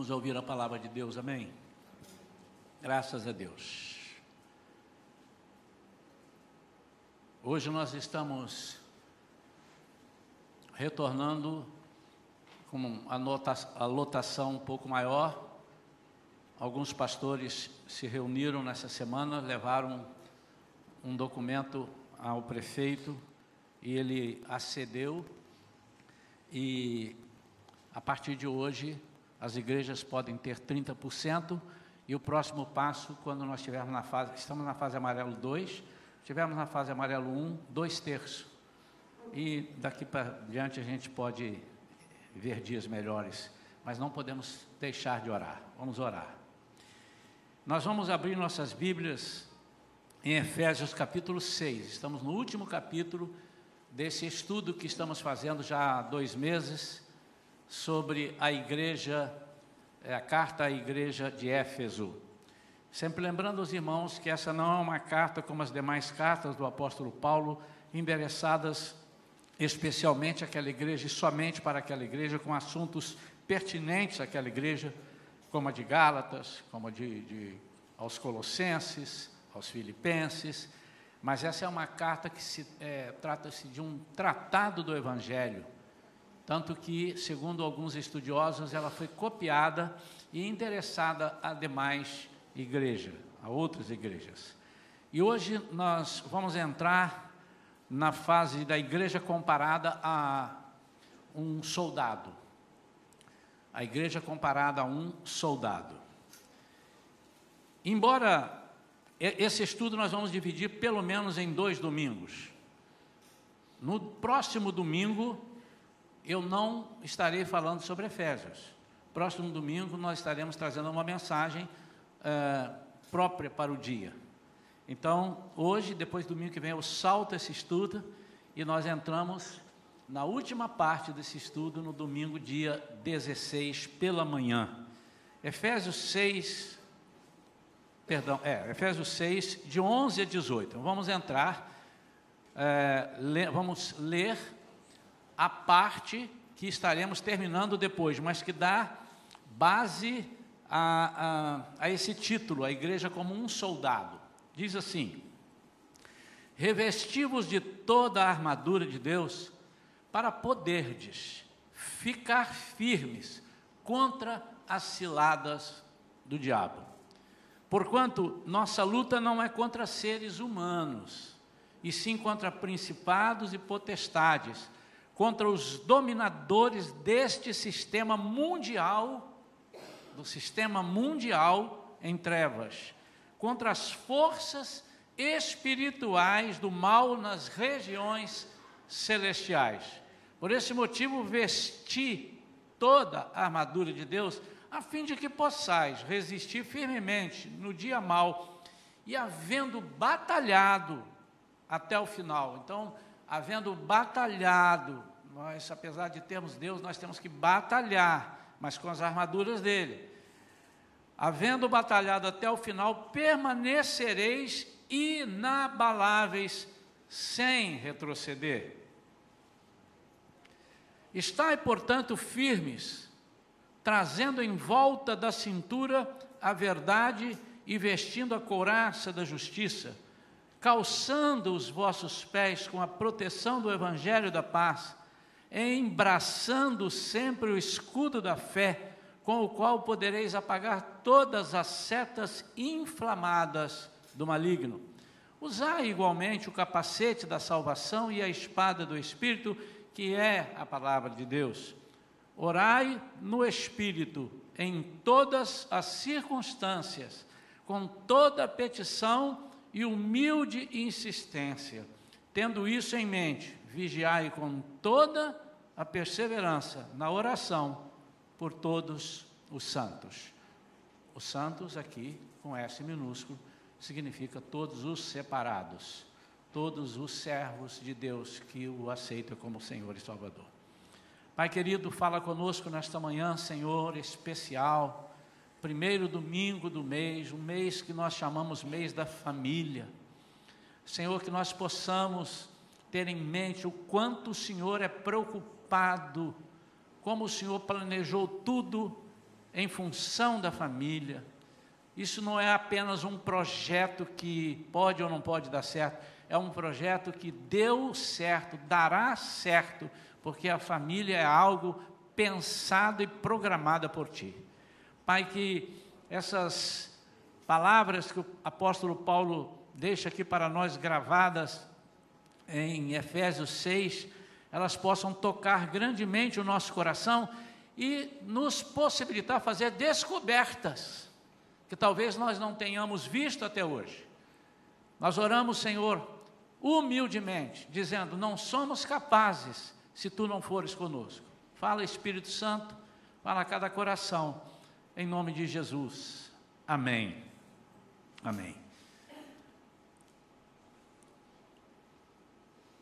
Vamos ouvir a palavra de Deus, amém? Graças a Deus. Hoje nós estamos retornando com a, lotação um pouco maior. Alguns pastores se reuniram nessa semana, levaram um documento ao prefeito e ele acedeu. E a partir de hoje, as igrejas podem ter 30%. E o próximo passo, quando nós estivermos na fase, estamos na fase amarelo 2, estivermos na fase amarelo 1, dois terços. E daqui para diante a gente pode ver dias melhores, mas não podemos deixar de orar. Vamos orar. Nós vamos abrir nossas Bíblias em Efésios capítulo 6. Estamos no último capítulo desse estudo que estamos fazendo já há dois meses sobre a igreja, é, a carta à igreja de Éfeso. Sempre lembrando os irmãos que essa não é uma carta como as demais cartas do apóstolo Paulo, endereçadas especialmente àquela igreja e somente para aquela igreja, com assuntos pertinentes àquela igreja, como a de Gálatas, como a de, de aos Colossenses, aos Filipenses, mas essa é uma carta que se é, trata-se de um tratado do Evangelho, tanto que, segundo alguns estudiosos, ela foi copiada e endereçada a demais igrejas, a outras igrejas. E hoje nós vamos entrar na fase da igreja comparada a um soldado. A igreja comparada a um soldado. Embora esse estudo nós vamos dividir pelo menos em dois domingos. No próximo domingo, eu não estarei falando sobre Efésios. Próximo domingo, nós estaremos trazendo uma mensagem uh, própria para o dia. Então, hoje, depois do domingo que vem, eu salto esse estudo e nós entramos na última parte desse estudo no domingo, dia 16, pela manhã. Efésios 6, perdão, é, Efésios 6, de 11 a 18. Então, vamos entrar, é, le, vamos ler a parte que estaremos terminando depois, mas que dá base a, a, a esse título, a igreja como um soldado. Diz assim: revestivos de toda a armadura de Deus, para poderdes ficar firmes contra as ciladas do diabo. Porquanto nossa luta não é contra seres humanos, e sim contra principados e potestades, contra os dominadores deste sistema mundial, do sistema mundial em trevas, contra as forças espirituais do mal nas regiões celestiais. Por esse motivo, vesti toda a armadura de Deus a fim de que possais resistir firmemente no dia mau e havendo batalhado até o final. Então, havendo batalhado, nós, apesar de termos Deus, nós temos que batalhar, mas com as armaduras dele. Havendo batalhado até o final, permanecereis inabaláveis, sem retroceder. Estai, portanto, firmes trazendo em volta da cintura a verdade e vestindo a couraça da justiça, calçando os vossos pés com a proteção do evangelho da paz, embraçando sempre o escudo da fé, com o qual podereis apagar todas as setas inflamadas do maligno. Usai igualmente o capacete da salvação e a espada do Espírito, que é a palavra de Deus Orai no Espírito em todas as circunstâncias, com toda petição e humilde insistência. Tendo isso em mente, vigiai com toda a perseverança na oração por todos os santos. Os santos aqui, com S minúsculo, significa todos os separados, todos os servos de Deus que o aceitam como Senhor e Salvador. Pai querido, fala conosco nesta manhã, Senhor, especial, primeiro domingo do mês, um mês que nós chamamos mês da família. Senhor, que nós possamos ter em mente o quanto o Senhor é preocupado, como o Senhor planejou tudo em função da família. Isso não é apenas um projeto que pode ou não pode dar certo, é um projeto que deu certo, dará certo, porque a família é algo pensado e programado por ti. Pai, que essas palavras que o apóstolo Paulo deixa aqui para nós gravadas em Efésios 6, elas possam tocar grandemente o nosso coração e nos possibilitar fazer descobertas que talvez nós não tenhamos visto até hoje. Nós oramos, Senhor, humildemente, dizendo: Não somos capazes se tu não fores conosco. Fala, Espírito Santo, fala a cada coração, em nome de Jesus. Amém. Amém.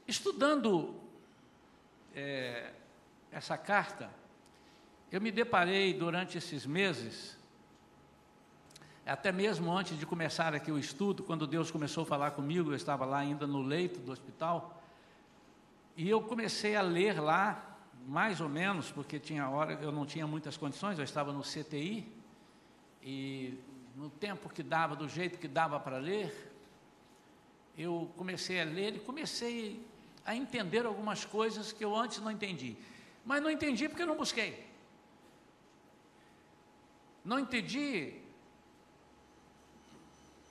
Estudando é, essa carta, eu me deparei durante esses meses, até mesmo antes de começar aqui o estudo, quando Deus começou a falar comigo, eu estava lá ainda no leito do hospital, e eu comecei a ler lá, mais ou menos, porque tinha hora, eu não tinha muitas condições, eu estava no CTI, e no tempo que dava, do jeito que dava para ler, eu comecei a ler e comecei a entender algumas coisas que eu antes não entendi. Mas não entendi porque eu não busquei. Não entendi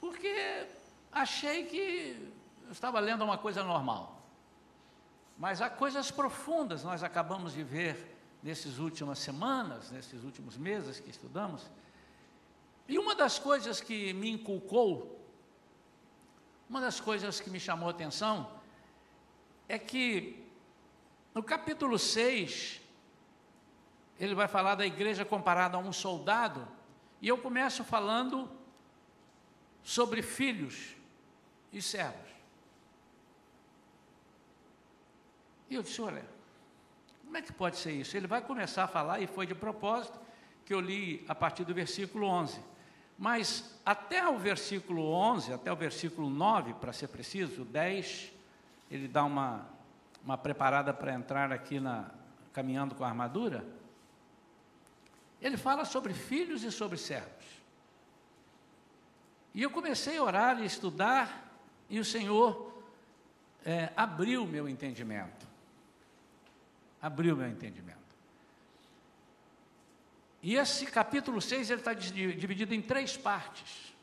porque achei que eu estava lendo uma coisa normal. Mas há coisas profundas nós acabamos de ver nessas últimas semanas, nesses últimos meses que estudamos. E uma das coisas que me inculcou, uma das coisas que me chamou a atenção, é que no capítulo 6, ele vai falar da igreja comparada a um soldado, e eu começo falando sobre filhos e servos. E eu disse, olha, como é que pode ser isso? Ele vai começar a falar, e foi de propósito que eu li a partir do versículo 11. Mas até o versículo 11, até o versículo 9, para ser preciso, 10, ele dá uma, uma preparada para entrar aqui na, caminhando com a armadura. Ele fala sobre filhos e sobre servos. E eu comecei a orar e estudar, e o Senhor é, abriu meu entendimento. Abriu meu entendimento. E esse capítulo 6 ele está dividido em três partes.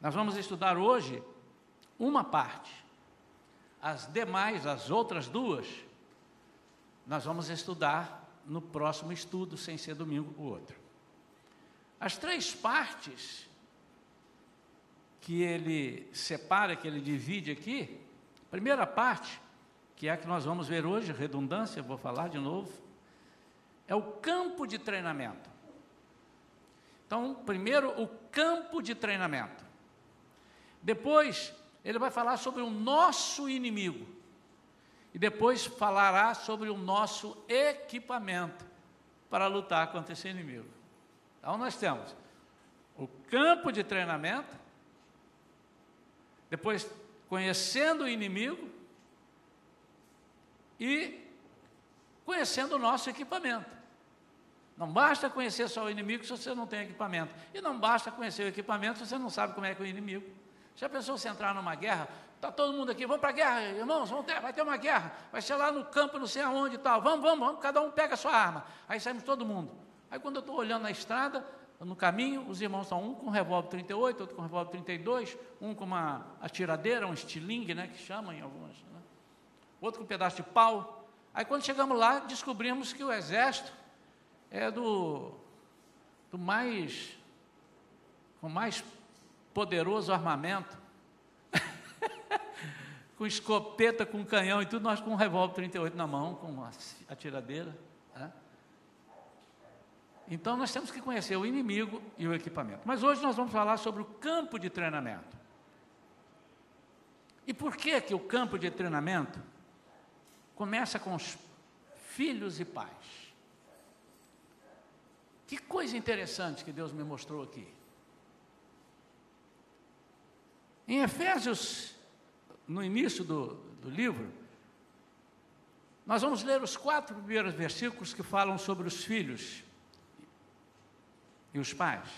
Nós vamos estudar hoje uma parte. As demais, as outras duas, nós vamos estudar no próximo estudo, sem ser domingo o outro. As três partes que ele separa, que ele divide aqui, primeira parte, que é a que nós vamos ver hoje, redundância, vou falar de novo, é o campo de treinamento. Então, primeiro, o campo de treinamento. Depois, ele vai falar sobre o nosso inimigo. E depois falará sobre o nosso equipamento para lutar contra esse inimigo. Então nós temos o campo de treinamento, depois conhecendo o inimigo e conhecendo o nosso equipamento. Não basta conhecer só o inimigo se você não tem equipamento. E não basta conhecer o equipamento se você não sabe como é que é o inimigo. Já pensou se entrar numa guerra? Está todo mundo aqui, vamos para a guerra, irmãos, vamos ter, vai ter uma guerra, vai ser lá no campo, não sei aonde e tal. Vamos, vamos, vamos, cada um pega a sua arma. Aí saímos todo mundo. Aí quando eu estou olhando na estrada, no caminho, os irmãos estão um com revólver 38, outro com revólver 32, um com uma atiradeira, um estilingue, né, que chamam em algumas, né? outro com um pedaço de pau. Aí quando chegamos lá, descobrimos que o exército é do, do mais, com mais poderoso armamento, com escopeta, com canhão e tudo, nós com um revólver 38 na mão, com uma atiradeira. Né? Então nós temos que conhecer o inimigo e o equipamento. Mas hoje nós vamos falar sobre o campo de treinamento. E por que que o campo de treinamento começa com os filhos e pais? Que coisa interessante que Deus me mostrou aqui. Em Efésios, no início do, do livro, nós vamos ler os quatro primeiros versículos que falam sobre os filhos e os pais.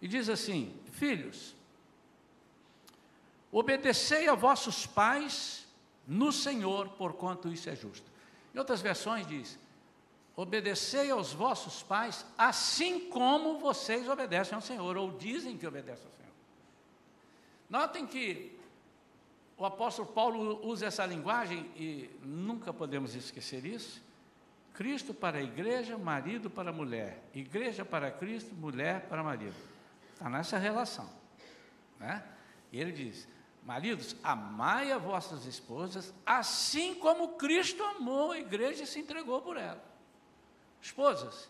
E diz assim: Filhos, obedecei a vossos pais no Senhor, porquanto isso é justo. Em outras versões diz: Obedecei aos vossos pais, assim como vocês obedecem ao Senhor, ou dizem que obedecem ao Senhor. Notem que o apóstolo Paulo usa essa linguagem e nunca podemos esquecer isso. Cristo para a igreja, marido para a mulher. Igreja para Cristo, mulher para marido. Está nessa relação. Né? E ele diz: Maridos, amai a vossas esposas, assim como Cristo amou a igreja e se entregou por ela. Esposas,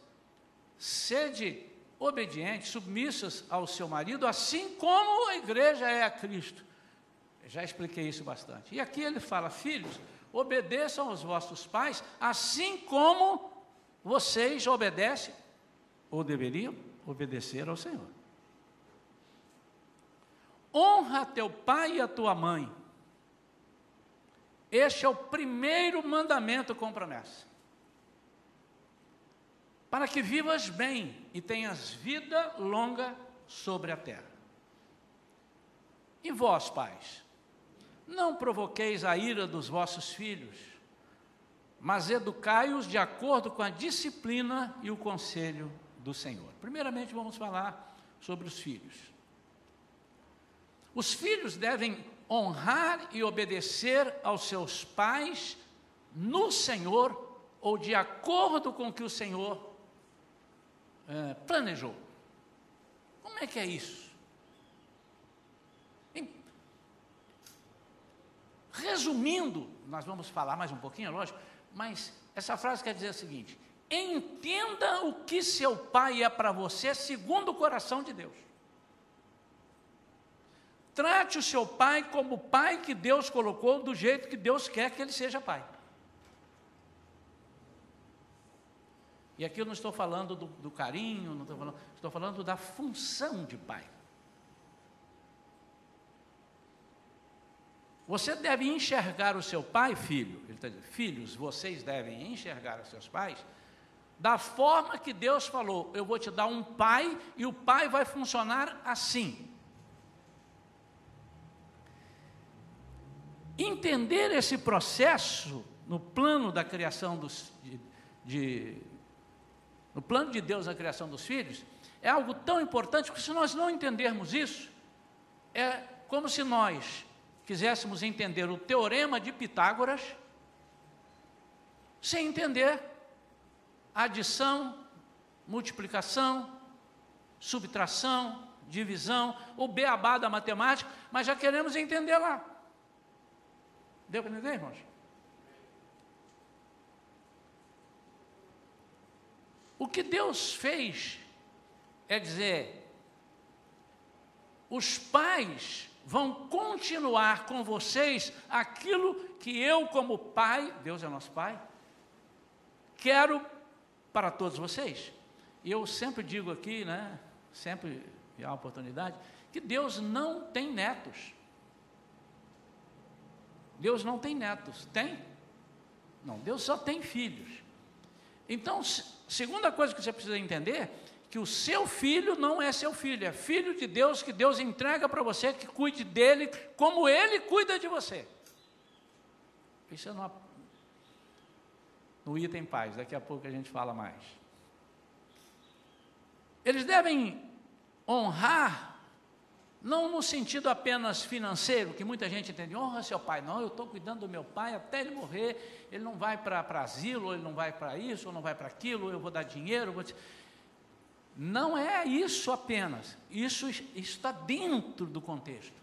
sede obedientes, submissas ao seu marido, assim como a igreja é a Cristo. Já expliquei isso bastante. E aqui ele fala: Filhos, obedeçam aos vossos pais, assim como vocês obedecem, ou deveriam obedecer ao Senhor. Honra teu pai e a tua mãe. Este é o primeiro mandamento com promessa para que vivas bem e tenhas vida longa sobre a terra. E vós, pais, não provoqueis a ira dos vossos filhos, mas educai-os de acordo com a disciplina e o conselho do Senhor. Primeiramente, vamos falar sobre os filhos. Os filhos devem honrar e obedecer aos seus pais no Senhor ou de acordo com o que o Senhor é, planejou. Como é que é isso? Resumindo, nós vamos falar mais um pouquinho, lógico, mas essa frase quer dizer o seguinte: entenda o que seu pai é para você segundo o coração de Deus. Trate o seu pai como o pai que Deus colocou, do jeito que Deus quer que ele seja pai. E aqui eu não estou falando do, do carinho, não estou falando, estou falando da função de pai. Você deve enxergar o seu pai, filho, ele está dizendo, filhos, vocês devem enxergar os seus pais da forma que Deus falou: eu vou te dar um pai e o pai vai funcionar assim. Entender esse processo no plano da criação dos, de, de no plano de Deus na criação dos filhos, é algo tão importante que se nós não entendermos isso, é como se nós quiséssemos entender o teorema de Pitágoras sem entender adição, multiplicação, subtração, divisão, o beabá da matemática, mas já queremos entender lá. Deu para entender, irmãos? O que Deus fez é dizer: os pais vão continuar com vocês aquilo que eu, como pai, Deus é nosso pai, quero para todos vocês. E eu sempre digo aqui, né, sempre há uma oportunidade, que Deus não tem netos. Deus não tem netos. Tem? Não, Deus só tem filhos. Então, segunda coisa que você precisa entender, que o seu filho não é seu filho, é filho de Deus que Deus entrega para você, que cuide dele como ele cuida de você. É no, no item paz, daqui a pouco a gente fala mais. Eles devem honrar não no sentido apenas financeiro, que muita gente entende, honra seu pai. Não, eu estou cuidando do meu pai até ele morrer, ele não vai para asilo, ele não vai para isso, ou não vai para aquilo, eu vou dar dinheiro. Vou não é isso apenas, isso está dentro do contexto.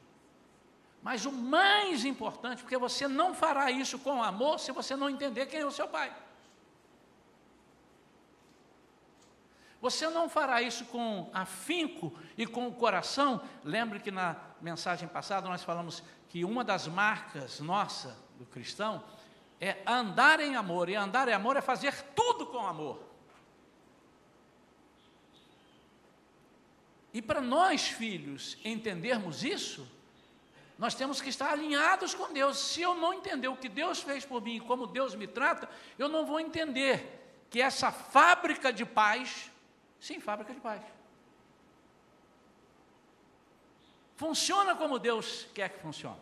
Mas o mais importante, porque você não fará isso com amor se você não entender quem é o seu pai. Você não fará isso com afinco e com o coração. Lembre que na mensagem passada nós falamos que uma das marcas nossa do cristão é andar em amor, e andar em amor é fazer tudo com amor. E para nós, filhos, entendermos isso, nós temos que estar alinhados com Deus. Se eu não entender o que Deus fez por mim e como Deus me trata, eu não vou entender que essa fábrica de paz Sim, fábrica de paz. Funciona como Deus quer que funcione.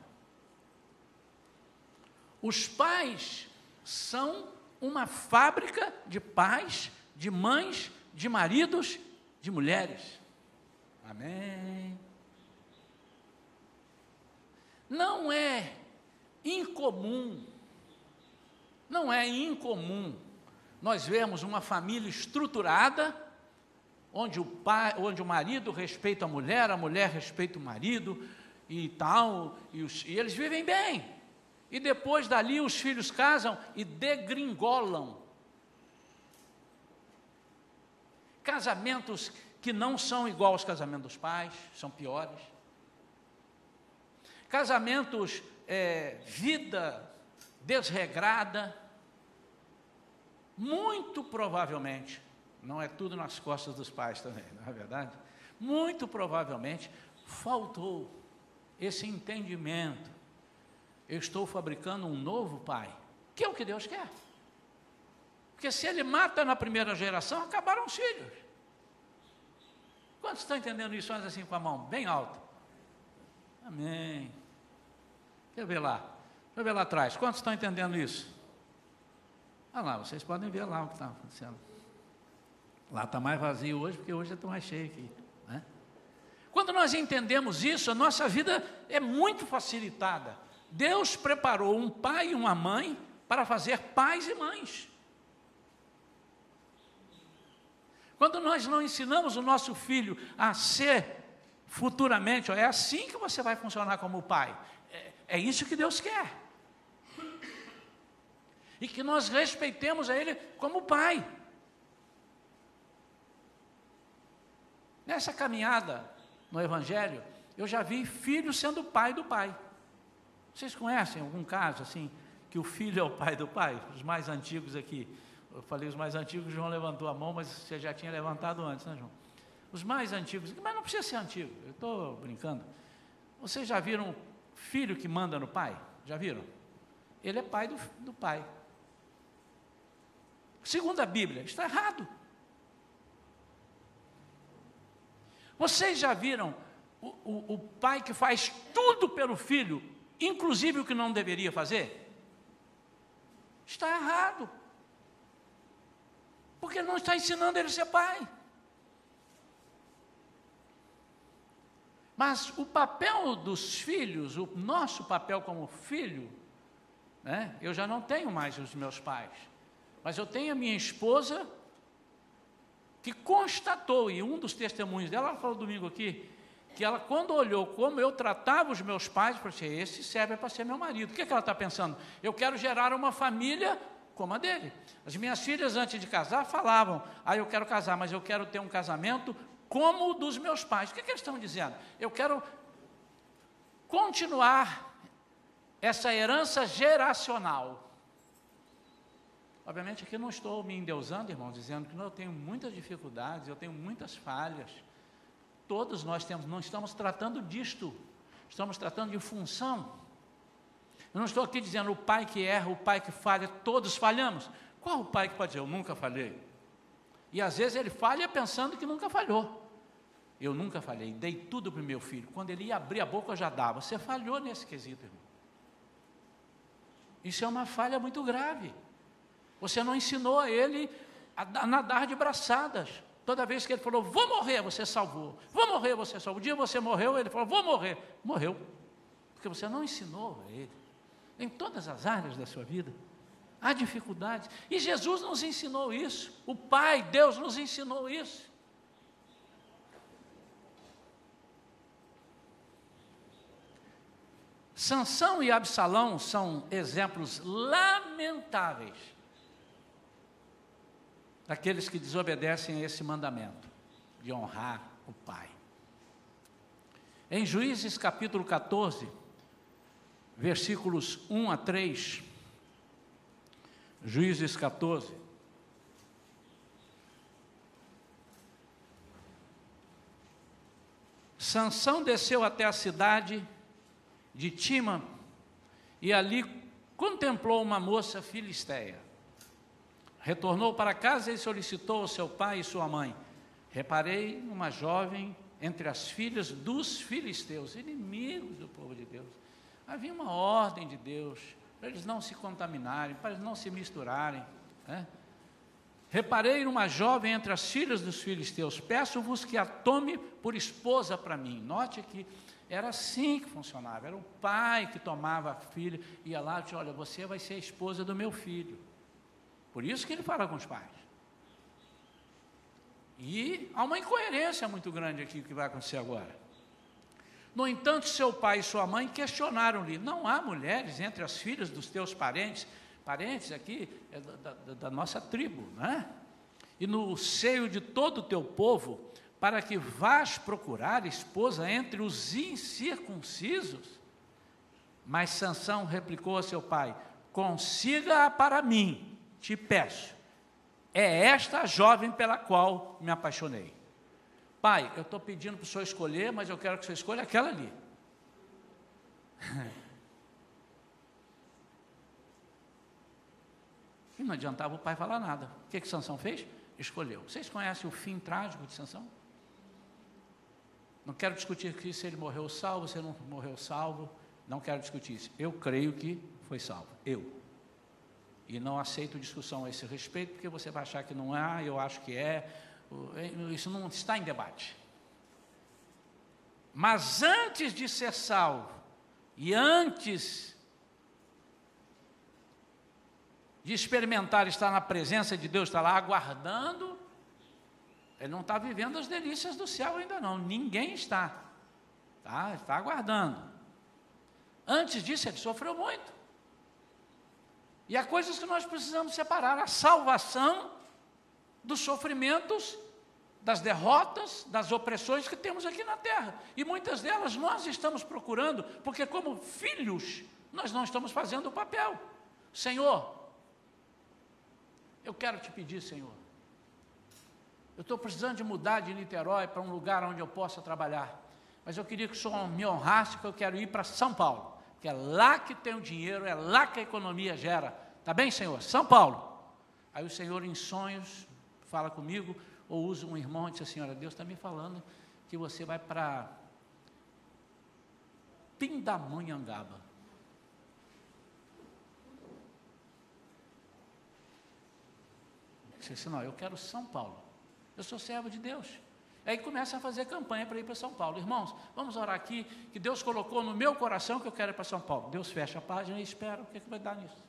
Os pais são uma fábrica de pais, de mães, de maridos, de mulheres. Amém. Não é incomum, não é incomum nós vemos uma família estruturada, onde o, pai, onde o marido respeita a mulher, a mulher respeita o marido e tal, e, os, e eles vivem bem. E depois dali os filhos casam e degringolam. Casamentos que não são igual aos casamentos dos pais, são piores. Casamentos, é, vida desregrada. Muito provavelmente, não é tudo nas costas dos pais também, não é verdade? Muito provavelmente faltou esse entendimento eu estou fabricando um novo pai, que é o que Deus quer. Porque se ele mata na primeira geração, acabaram os filhos. Quantos estão entendendo isso? Faz assim com a mão, bem alto. Amém. Deixa eu ver lá. Deixa eu ver lá atrás. Quantos estão entendendo isso? Ah lá, vocês podem ver lá o que está acontecendo. Lá está mais vazio hoje, porque hoje está mais cheio aqui. Né? Quando nós entendemos isso, a nossa vida é muito facilitada. Deus preparou um pai e uma mãe para fazer pais e mães. Quando nós não ensinamos o nosso filho a ser futuramente, é assim que você vai funcionar como pai. É, é isso que Deus quer. E que nós respeitemos a Ele como pai. Nessa caminhada no Evangelho, eu já vi filho sendo pai do pai. Vocês conhecem algum caso assim, que o filho é o pai do pai? Os mais antigos aqui. Eu falei os mais antigos, o João levantou a mão, mas você já tinha levantado antes, né, João? Os mais antigos, mas não precisa ser antigo, eu estou brincando. Vocês já viram filho que manda no pai? Já viram? Ele é pai do, do pai. Segundo a Bíblia, está errado. Vocês já viram o, o, o pai que faz tudo pelo filho inclusive o que não deveria fazer, está errado. Porque não está ensinando ele a ser pai. Mas o papel dos filhos, o nosso papel como filho, né? eu já não tenho mais os meus pais, mas eu tenho a minha esposa que constatou, e um dos testemunhos dela, ela falou domingo aqui, que ela, quando olhou como eu tratava os meus pais, falou assim: esse serve para ser meu marido. O que, é que ela está pensando? Eu quero gerar uma família como a dele. As minhas filhas, antes de casar, falavam: ah, eu quero casar, mas eu quero ter um casamento como o dos meus pais. O que, é que eles estão dizendo? Eu quero continuar essa herança geracional. Obviamente aqui não estou me endeusando, irmão, dizendo que eu tenho muitas dificuldades, eu tenho muitas falhas. Todos nós temos, não estamos tratando disto, estamos tratando de função. Eu não estou aqui dizendo o pai que erra, o pai que falha, todos falhamos. Qual o pai que pode dizer, eu nunca falhei? E às vezes ele falha pensando que nunca falhou. Eu nunca falhei, dei tudo para o meu filho. Quando ele ia abrir a boca, eu já dava. Você falhou nesse quesito, irmão. Isso é uma falha muito grave. Você não ensinou a ele a nadar de braçadas. Toda vez que ele falou, vou morrer, você salvou. Vou morrer, você salvou. Um dia você morreu, ele falou, vou morrer. Morreu. Porque você não ensinou a ele. Em todas as áreas da sua vida. Há dificuldades. E Jesus nos ensinou isso. O Pai, Deus, nos ensinou isso. Sansão e Absalão são exemplos lamentáveis daqueles que desobedecem a esse mandamento de honrar o Pai. Em Juízes capítulo 14, versículos 1 a 3, Juízes 14, Sansão desceu até a cidade de Tima e ali contemplou uma moça filisteia. Retornou para casa e solicitou ao seu pai e sua mãe: Reparei uma jovem entre as filhas dos filisteus, inimigos do povo de Deus. Havia uma ordem de Deus para eles não se contaminarem, para eles não se misturarem. Né? Reparei uma jovem entre as filhas dos filisteus, peço-vos que a tome por esposa para mim. Note que era assim que funcionava, era o pai que tomava a filha, ia lá e dizia, olha, você vai ser a esposa do meu filho. Por isso que ele fala com os pais. E há uma incoerência muito grande aqui que vai acontecer agora. No entanto, seu pai e sua mãe questionaram-lhe: Não há mulheres entre as filhas dos teus parentes, parentes aqui é da, da, da nossa tribo, né? E no seio de todo o teu povo, para que vás procurar esposa entre os incircuncisos? Mas Sansão replicou a seu pai: Consiga-a para mim, te peço. É esta a jovem pela qual me apaixonei. Pai, eu estou pedindo para o senhor escolher, mas eu quero que o senhor escolha aquela ali. E não adiantava o pai falar nada. O que, que Sansão fez? Escolheu. Vocês conhecem o fim trágico de Sansão? Não quero discutir aqui se ele morreu salvo, se ele não morreu salvo. Não quero discutir isso. Eu creio que foi salvo. Eu. E não aceito discussão a esse respeito, porque você vai achar que não é, eu acho que é. Isso não está em debate. Mas antes de ser salvo, e antes de experimentar estar na presença de Deus, está lá aguardando, ele não está vivendo as delícias do céu ainda não, ninguém está, tá? está aguardando. Antes disso, ele sofreu muito. E há coisas que nós precisamos separar: a salvação dos sofrimentos, das derrotas, das opressões que temos aqui na terra. E muitas delas nós estamos procurando, porque, como filhos, nós não estamos fazendo o papel. Senhor, eu quero te pedir, Senhor, eu estou precisando de mudar de Niterói para um lugar onde eu possa trabalhar, mas eu queria que o Senhor me honrasse, porque eu quero ir para São Paulo, que é lá que tem o dinheiro, é lá que a economia gera. Tá bem, Senhor? São Paulo. Aí o Senhor, em sonhos, fala comigo, ou usa um irmão e diz assim: Olha, Deus está me falando que você vai para Pindamonhangaba. Eu disse, não, eu quero São Paulo. Eu sou servo de Deus. Aí começa a fazer campanha para ir para São Paulo. Irmãos, vamos orar aqui, que Deus colocou no meu coração que eu quero ir para São Paulo. Deus fecha a página e espera o que, é que vai dar nisso.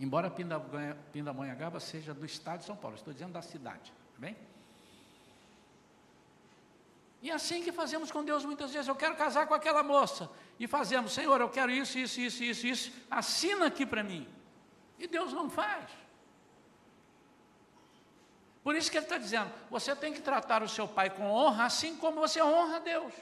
Embora Pindamonhangaba seja do estado de São Paulo, estou dizendo da cidade, tá bem? E é assim que fazemos com Deus muitas vezes. Eu quero casar com aquela moça. E fazemos, Senhor, eu quero isso, isso, isso, isso, isso. Assina aqui para mim. E Deus não faz. Por isso que ele está dizendo: você tem que tratar o seu pai com honra, assim como você honra a Deus.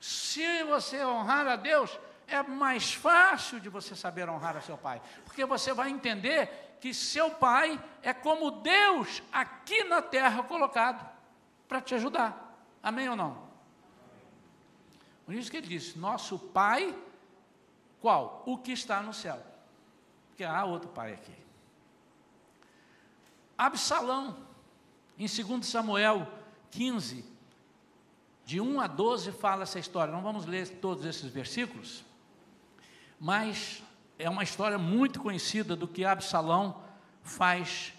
Se você honrar a Deus, é mais fácil de você saber honrar a seu pai, porque você vai entender que seu pai é como Deus aqui na terra colocado para te ajudar. Amém ou não? Por isso que ele disse: Nosso pai, qual? O que está no céu. Porque há outro pai aqui. Absalão, em 2 Samuel 15, de 1 a 12, fala essa história. Não vamos ler todos esses versículos, mas é uma história muito conhecida do que Absalão faz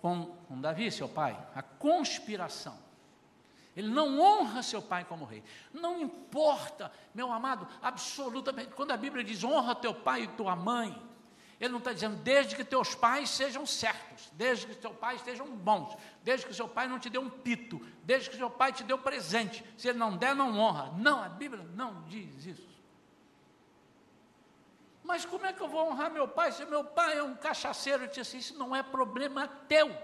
com, com Davi, seu pai, a conspiração. Ele não honra seu pai como rei. Não importa, meu amado, absolutamente. Quando a Bíblia diz honra teu pai e tua mãe, ele não está dizendo desde que teus pais sejam certos, desde que teus pais estejam bons, desde que seu pai não te dê um pito, desde que seu pai te dê um presente. Se ele não der, não honra. Não, a Bíblia não diz isso. Mas como é que eu vou honrar meu pai se meu pai é um cachaceiro? Eu disse assim: isso não é problema teu.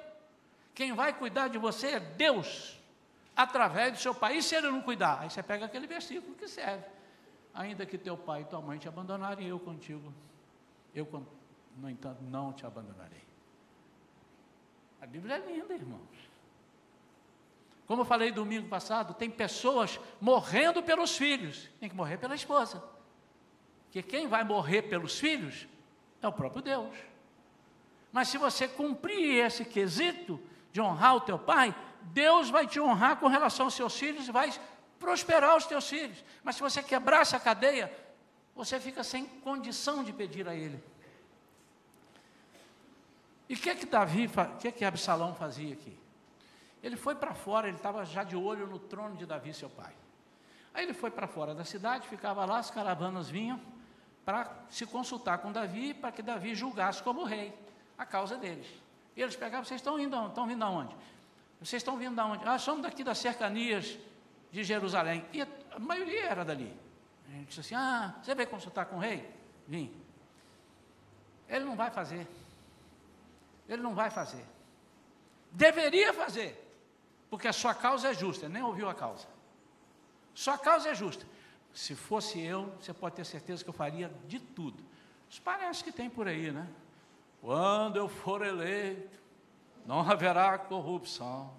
Quem vai cuidar de você é Deus, através do seu pai. E se ele não cuidar? Aí você pega aquele versículo que serve. Ainda que teu pai e tua mãe te abandonarem, eu contigo. Eu, no entanto, não te abandonarei. A Bíblia é linda, irmãos. Como eu falei domingo passado, tem pessoas morrendo pelos filhos, tem que morrer pela esposa que quem vai morrer pelos filhos é o próprio Deus. Mas se você cumprir esse quesito de honrar o teu pai, Deus vai te honrar com relação aos seus filhos e vai prosperar os teus filhos. Mas se você quebrar essa cadeia, você fica sem condição de pedir a ele. E o que é que Davi, o que é que Absalão fazia aqui? Ele foi para fora, ele estava já de olho no trono de Davi, seu pai. Aí ele foi para fora da cidade, ficava lá, as caravanas vinham para se consultar com Davi, para que Davi julgasse como rei a causa deles. E eles pegavam, vocês estão indo, estão vindo aonde? Vocês estão vindo aonde? Ah, somos daqui das cercanias de Jerusalém. E a maioria era dali. A gente disse assim, ah, você veio consultar com o rei? Vim. Ele não vai fazer. Ele não vai fazer. Deveria fazer. Porque a sua causa é justa. Nem ouviu a causa. Sua causa é justa. Se fosse eu, você pode ter certeza que eu faria de tudo. Isso parece que tem por aí, né? Quando eu for eleito, não haverá corrupção.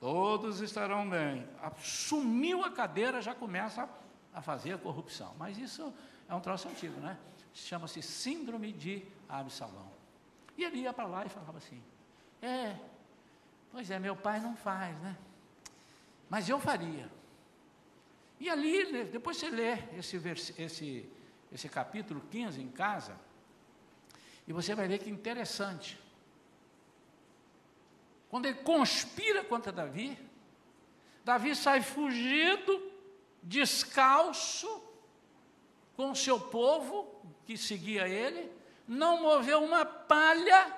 Todos estarão bem. Sumiu a cadeira, já começa a, fazer a corrupção. Mas isso é um troço antigo, né? Chama-se Síndrome de Absalão. E ele ia para lá e falava assim: É, pois é, meu pai não faz, né? Mas eu faria. E ali, depois você lê esse, esse, esse capítulo 15 em casa, e você vai ver que interessante. Quando ele conspira contra Davi, Davi sai fugido, descalço, com o seu povo que seguia ele, não moveu uma palha,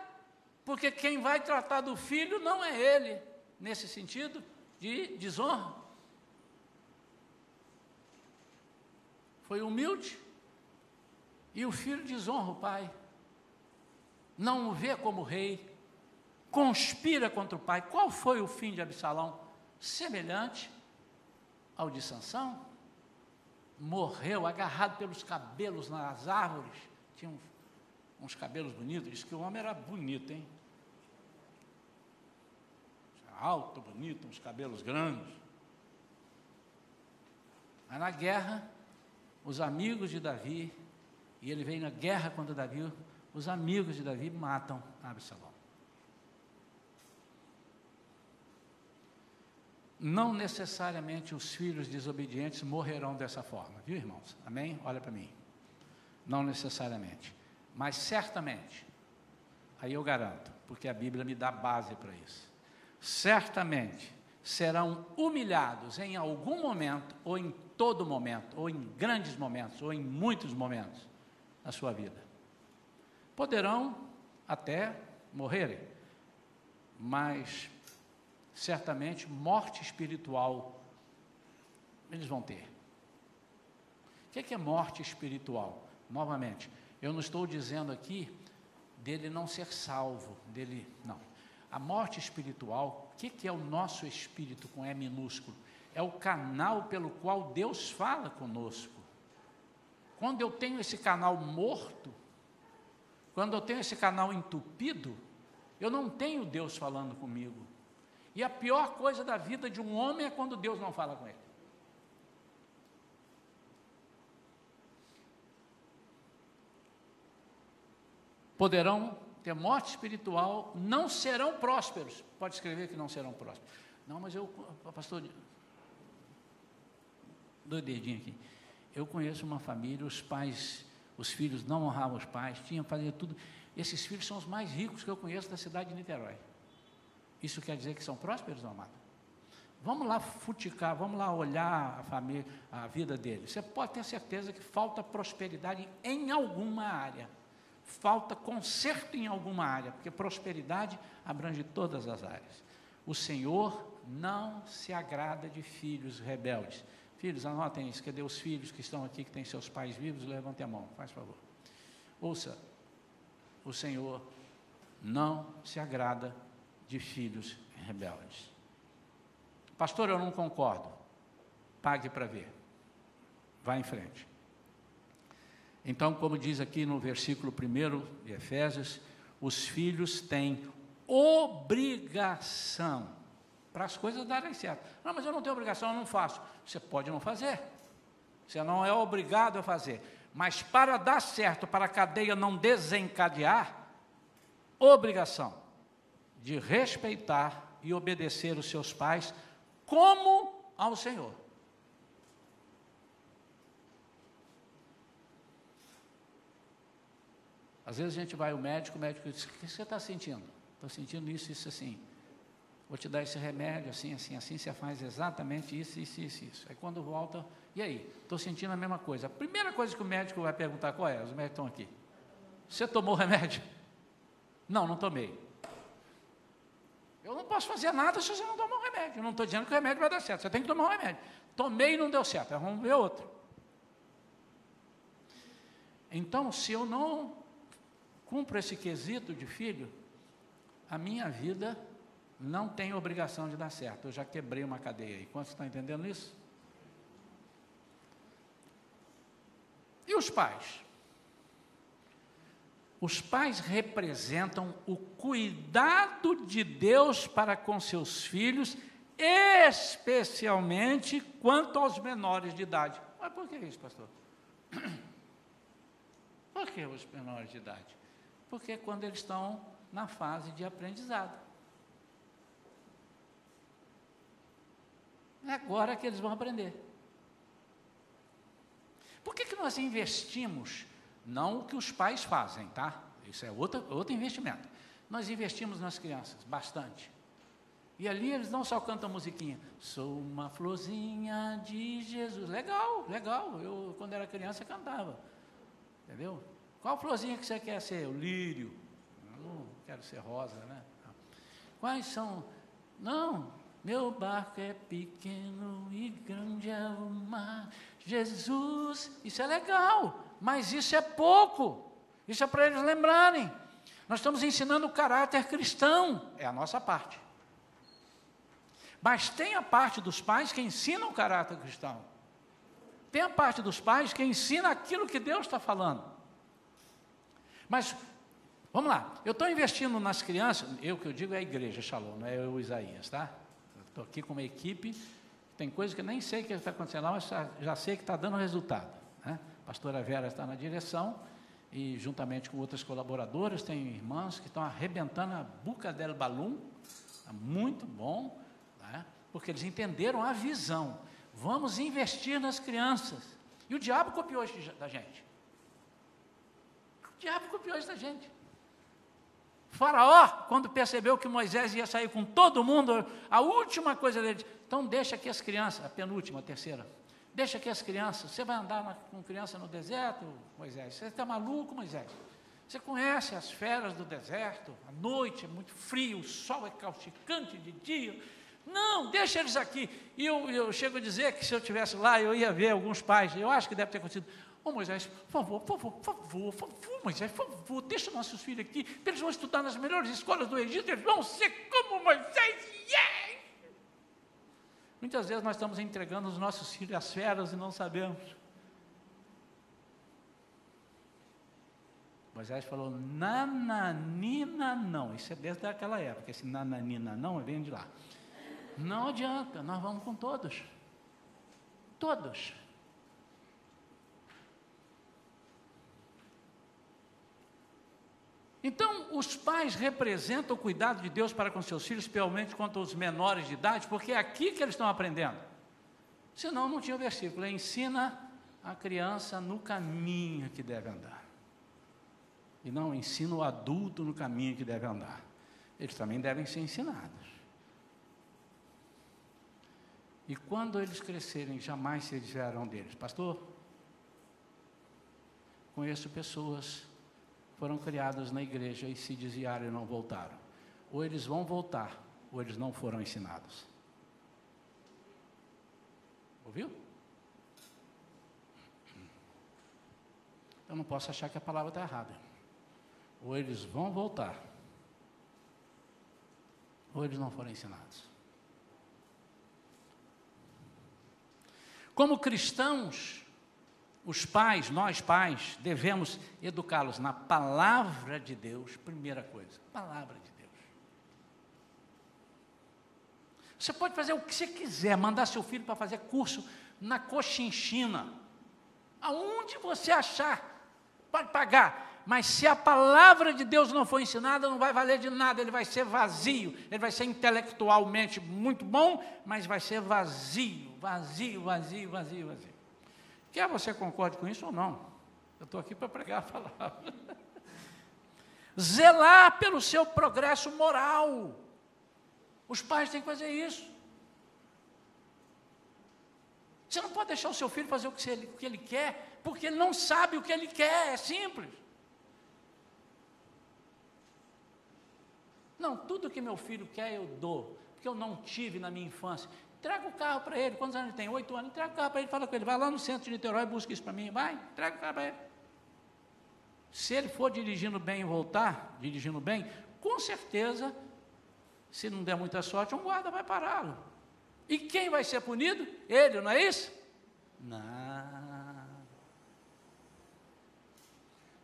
porque quem vai tratar do filho não é ele, nesse sentido de desonra. Foi humilde, e o filho desonra o pai não o vê como rei, conspira contra o pai. Qual foi o fim de Absalão? Semelhante ao de Sansão. Morreu agarrado pelos cabelos nas árvores. Tinha uns, uns cabelos bonitos. Diz que o homem era bonito, hein? Alto, bonito, uns cabelos grandes. Mas na guerra, os amigos de Davi, e ele veio na guerra contra Davi, os amigos de Davi matam Absalão. Não necessariamente os filhos desobedientes morrerão dessa forma, viu irmãos? Amém? Olha para mim. Não necessariamente, mas certamente, aí eu garanto, porque a Bíblia me dá base para isso. Certamente serão humilhados em algum momento, ou em todo momento, ou em grandes momentos, ou em muitos momentos da sua vida poderão até morrerem, mas certamente morte espiritual eles vão ter. O que é morte espiritual? Novamente, eu não estou dizendo aqui dele não ser salvo, dele não. A morte espiritual, o que, que é o nosso espírito com E minúsculo? É o canal pelo qual Deus fala conosco. Quando eu tenho esse canal morto, quando eu tenho esse canal entupido, eu não tenho Deus falando comigo. E a pior coisa da vida de um homem é quando Deus não fala com ele. Poderão ter morte espiritual, não serão prósperos. Pode escrever que não serão prósperos. Não, mas eu, pastor, dois dedinhos aqui. Eu conheço uma família, os pais os filhos não honravam os pais, tinham fazer tudo. Esses filhos são os mais ricos que eu conheço da cidade de Niterói. Isso quer dizer que são prósperos, amado? Vamos lá futicar, vamos lá olhar a família, a vida deles. Você pode ter certeza que falta prosperidade em alguma área. Falta conserto em alguma área, porque prosperidade abrange todas as áreas. O Senhor não se agrada de filhos rebeldes. Filhos, anotem isso. Cadê os filhos que estão aqui, que têm seus pais vivos? Levantem a mão, faz favor. Ouça, o Senhor não se agrada de filhos rebeldes. Pastor, eu não concordo. Pague para ver. Vá em frente. Então, como diz aqui no versículo 1 de Efésios, os filhos têm obrigação para as coisas darem certo. Não, mas eu não tenho obrigação, eu não faço. Você pode não fazer. Você não é obrigado a fazer. Mas para dar certo, para a cadeia não desencadear, obrigação de respeitar e obedecer os seus pais como ao Senhor. Às vezes a gente vai ao médico, o médico diz: O que você está sentindo? Estou sentindo isso, isso, assim. Vou te dar esse remédio, assim, assim, assim. Você faz exatamente isso, isso, isso, isso. Aí quando volta, e aí? Estou sentindo a mesma coisa. A primeira coisa que o médico vai perguntar qual é? Os médicos estão aqui. Você tomou o remédio? Não, não tomei. Eu não posso fazer nada se você não tomar o remédio. Eu não estou dizendo que o remédio vai dar certo. Você tem que tomar o remédio. Tomei e não deu certo. Vamos ver outro. Então, se eu não cumpro esse quesito de filho, a minha vida não tem obrigação de dar certo. Eu já quebrei uma cadeia aí. Quantos estão entendendo isso? E os pais? Os pais representam o cuidado de Deus para com seus filhos, especialmente quanto aos menores de idade. Mas por que isso, pastor? Por que os menores de idade? Porque é quando eles estão na fase de aprendizado. É agora que eles vão aprender. Por que, que nós investimos? Não o que os pais fazem, tá? Isso é outro, outro investimento. Nós investimos nas crianças, bastante. E ali eles não só cantam musiquinha, sou uma florzinha de Jesus. Legal, legal. Eu, quando era criança, cantava. Entendeu? Qual florzinha que você quer ser? O lírio. Eu não quero ser rosa, né? Quais são? Não, meu barco é pequeno e grande é o mar. Jesus, isso é legal, mas isso é pouco. Isso é para eles lembrarem. Nós estamos ensinando o caráter cristão, é a nossa parte. Mas tem a parte dos pais que ensinam o caráter cristão. Tem a parte dos pais que ensina aquilo que Deus está falando. Mas, vamos lá, eu estou investindo nas crianças, eu que eu digo é a igreja, Shalom, não é eu, Isaías, tá? Estou aqui com uma equipe, tem coisas que nem sei que está acontecendo lá, mas já, sei que está dando resultado. Né? A pastora Vera está na direção, e juntamente com outras colaboradoras, tem irmãs que estão arrebentando a buca del balum, tá muito bom, né? porque eles entenderam a visão. Vamos investir nas crianças. E o diabo copiou da gente. O diabo copiou isso da gente. Faraó, quando percebeu que Moisés ia sair com todo mundo, a última coisa dele, então deixa aqui as crianças, a penúltima, a terceira, deixa aqui as crianças, você vai andar na, com criança no deserto, Moisés? Você está maluco, Moisés? Você conhece as feras do deserto, a noite é muito frio, o sol é causticante de dia. Não, deixa eles aqui. E eu, eu chego a dizer que se eu estivesse lá, eu ia ver alguns pais, eu acho que deve ter acontecido. Oh, Moisés, por favor, por favor, por favor, por favor, Moisés, por favor, deixa nossos filhos aqui, eles vão estudar nas melhores escolas do Egito, eles vão ser como Moisés, yeah! Muitas vezes nós estamos entregando os nossos filhos às feras e não sabemos. Moisés falou, nananina não, isso é desde aquela época, esse nananina não vem de lá. Não adianta, nós vamos com todos. Todos. Então, os pais representam o cuidado de Deus para com seus filhos, especialmente quanto aos menores de idade, porque é aqui que eles estão aprendendo. Senão, não tinha o versículo. Ensina a criança no caminho que deve andar. E não ensina o adulto no caminho que deve andar. Eles também devem ser ensinados. E quando eles crescerem, jamais se desviarão deles. Pastor, conheço pessoas foram criados na igreja e se desviaram e não voltaram. Ou eles vão voltar, ou eles não foram ensinados. Ouviu? Eu não posso achar que a palavra está errada. Ou eles vão voltar, ou eles não foram ensinados. Como cristãos, os pais, nós pais, devemos educá-los na palavra de Deus, primeira coisa, palavra de Deus. Você pode fazer o que você quiser, mandar seu filho para fazer curso na Cochinchina, aonde você achar, pode pagar, mas se a palavra de Deus não for ensinada, não vai valer de nada, ele vai ser vazio, ele vai ser intelectualmente muito bom, mas vai ser vazio, vazio, vazio, vazio, vazio. Quer você concorde com isso ou não? Eu estou aqui para pregar a palavra. Zelar pelo seu progresso moral. Os pais têm que fazer isso. Você não pode deixar o seu filho fazer o que ele, o que ele quer, porque ele não sabe o que ele quer, é simples. Não, tudo que meu filho quer eu dou, porque eu não tive na minha infância. Entrega o carro para ele, quantos anos ele tem? Oito anos, entrega o carro para ele, fala com ele, vai lá no centro de Niterói busca isso para mim, vai, entrega o carro para ele. Se ele for dirigindo bem e voltar, dirigindo bem, com certeza, se não der muita sorte, um guarda vai pará-lo. E quem vai ser punido? Ele, não é isso? Não.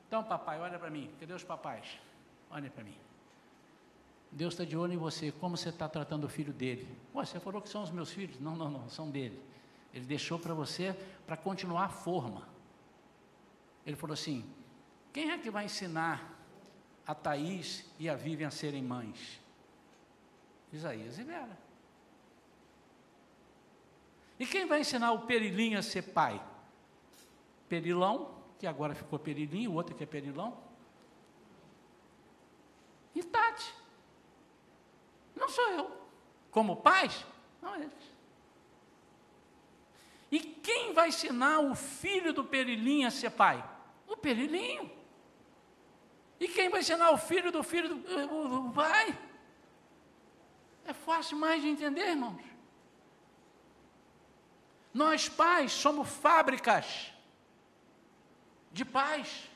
Então, papai, olha para mim. Cadê os papais? Olha para mim. Deus está de olho em você. Como você está tratando o filho dele? você falou que são os meus filhos. Não, não, não, são dele. Ele deixou para você para continuar a forma. Ele falou assim: quem é que vai ensinar a Thaís e a Vivian a serem mães? Isaías e Vera. E quem vai ensinar o Perilinho a ser pai? Perilão, que agora ficou Perilinho, o outro que é Perilão. E Tati. Não sou eu. Como pais? Não eles. E quem vai ensinar o filho do Perilinho a ser pai? O Perilinho. E quem vai ensinar o filho do filho do, do pai? É fácil mais de entender, irmãos. Nós pais somos fábricas de paz.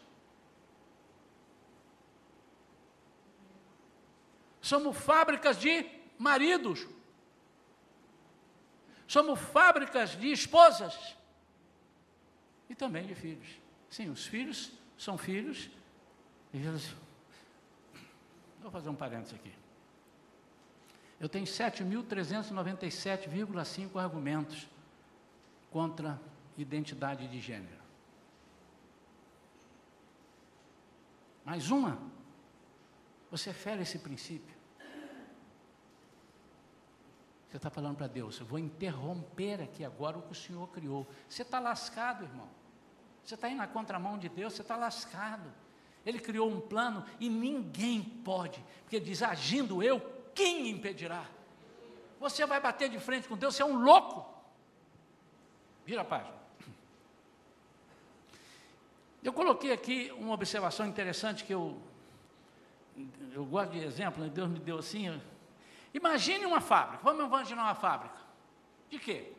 Somos fábricas de maridos. Somos fábricas de esposas. E também de filhos. Sim, os filhos são filhos. E eles... Vou fazer um parênteses aqui. Eu tenho 7.397,5 argumentos contra identidade de gênero. Mais uma. Você fere esse princípio. Você está falando para Deus, eu vou interromper aqui agora o que o Senhor criou. Você está lascado, irmão. Você está indo na contramão de Deus, você está lascado. Ele criou um plano e ninguém pode, porque diz: agindo eu, quem impedirá? Você vai bater de frente com Deus, você é um louco. Vira a página. Eu coloquei aqui uma observação interessante que eu, eu gosto de exemplo, né? Deus me deu assim. Imagine uma fábrica, vamos imaginar uma fábrica. De quê?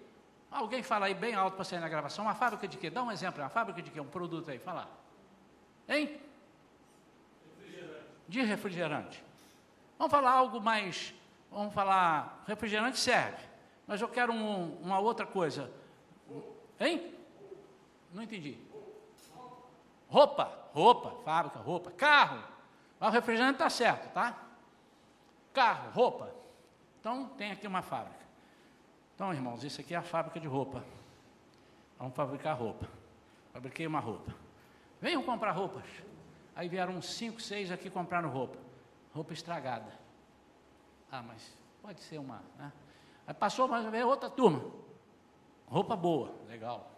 Alguém fala aí bem alto para sair na gravação, uma fábrica de quê? Dá um exemplo, uma fábrica de quê? Um produto aí, fala. Hein? Refrigerante. De refrigerante. Vamos falar algo mais, vamos falar, refrigerante serve, mas eu quero um, uma outra coisa. Hein? Não entendi. Roupa, roupa, fábrica, roupa, carro. Mas o refrigerante está certo, tá? Carro, roupa. Então tem aqui uma fábrica. Então, irmãos, isso aqui é a fábrica de roupa. Vamos fabricar roupa. Fabriquei uma roupa. Venham comprar roupas. Aí vieram uns cinco, seis aqui compraram roupa. Roupa estragada. Ah, mas pode ser uma. Né? Aí passou, mas veio outra turma. Roupa boa, legal.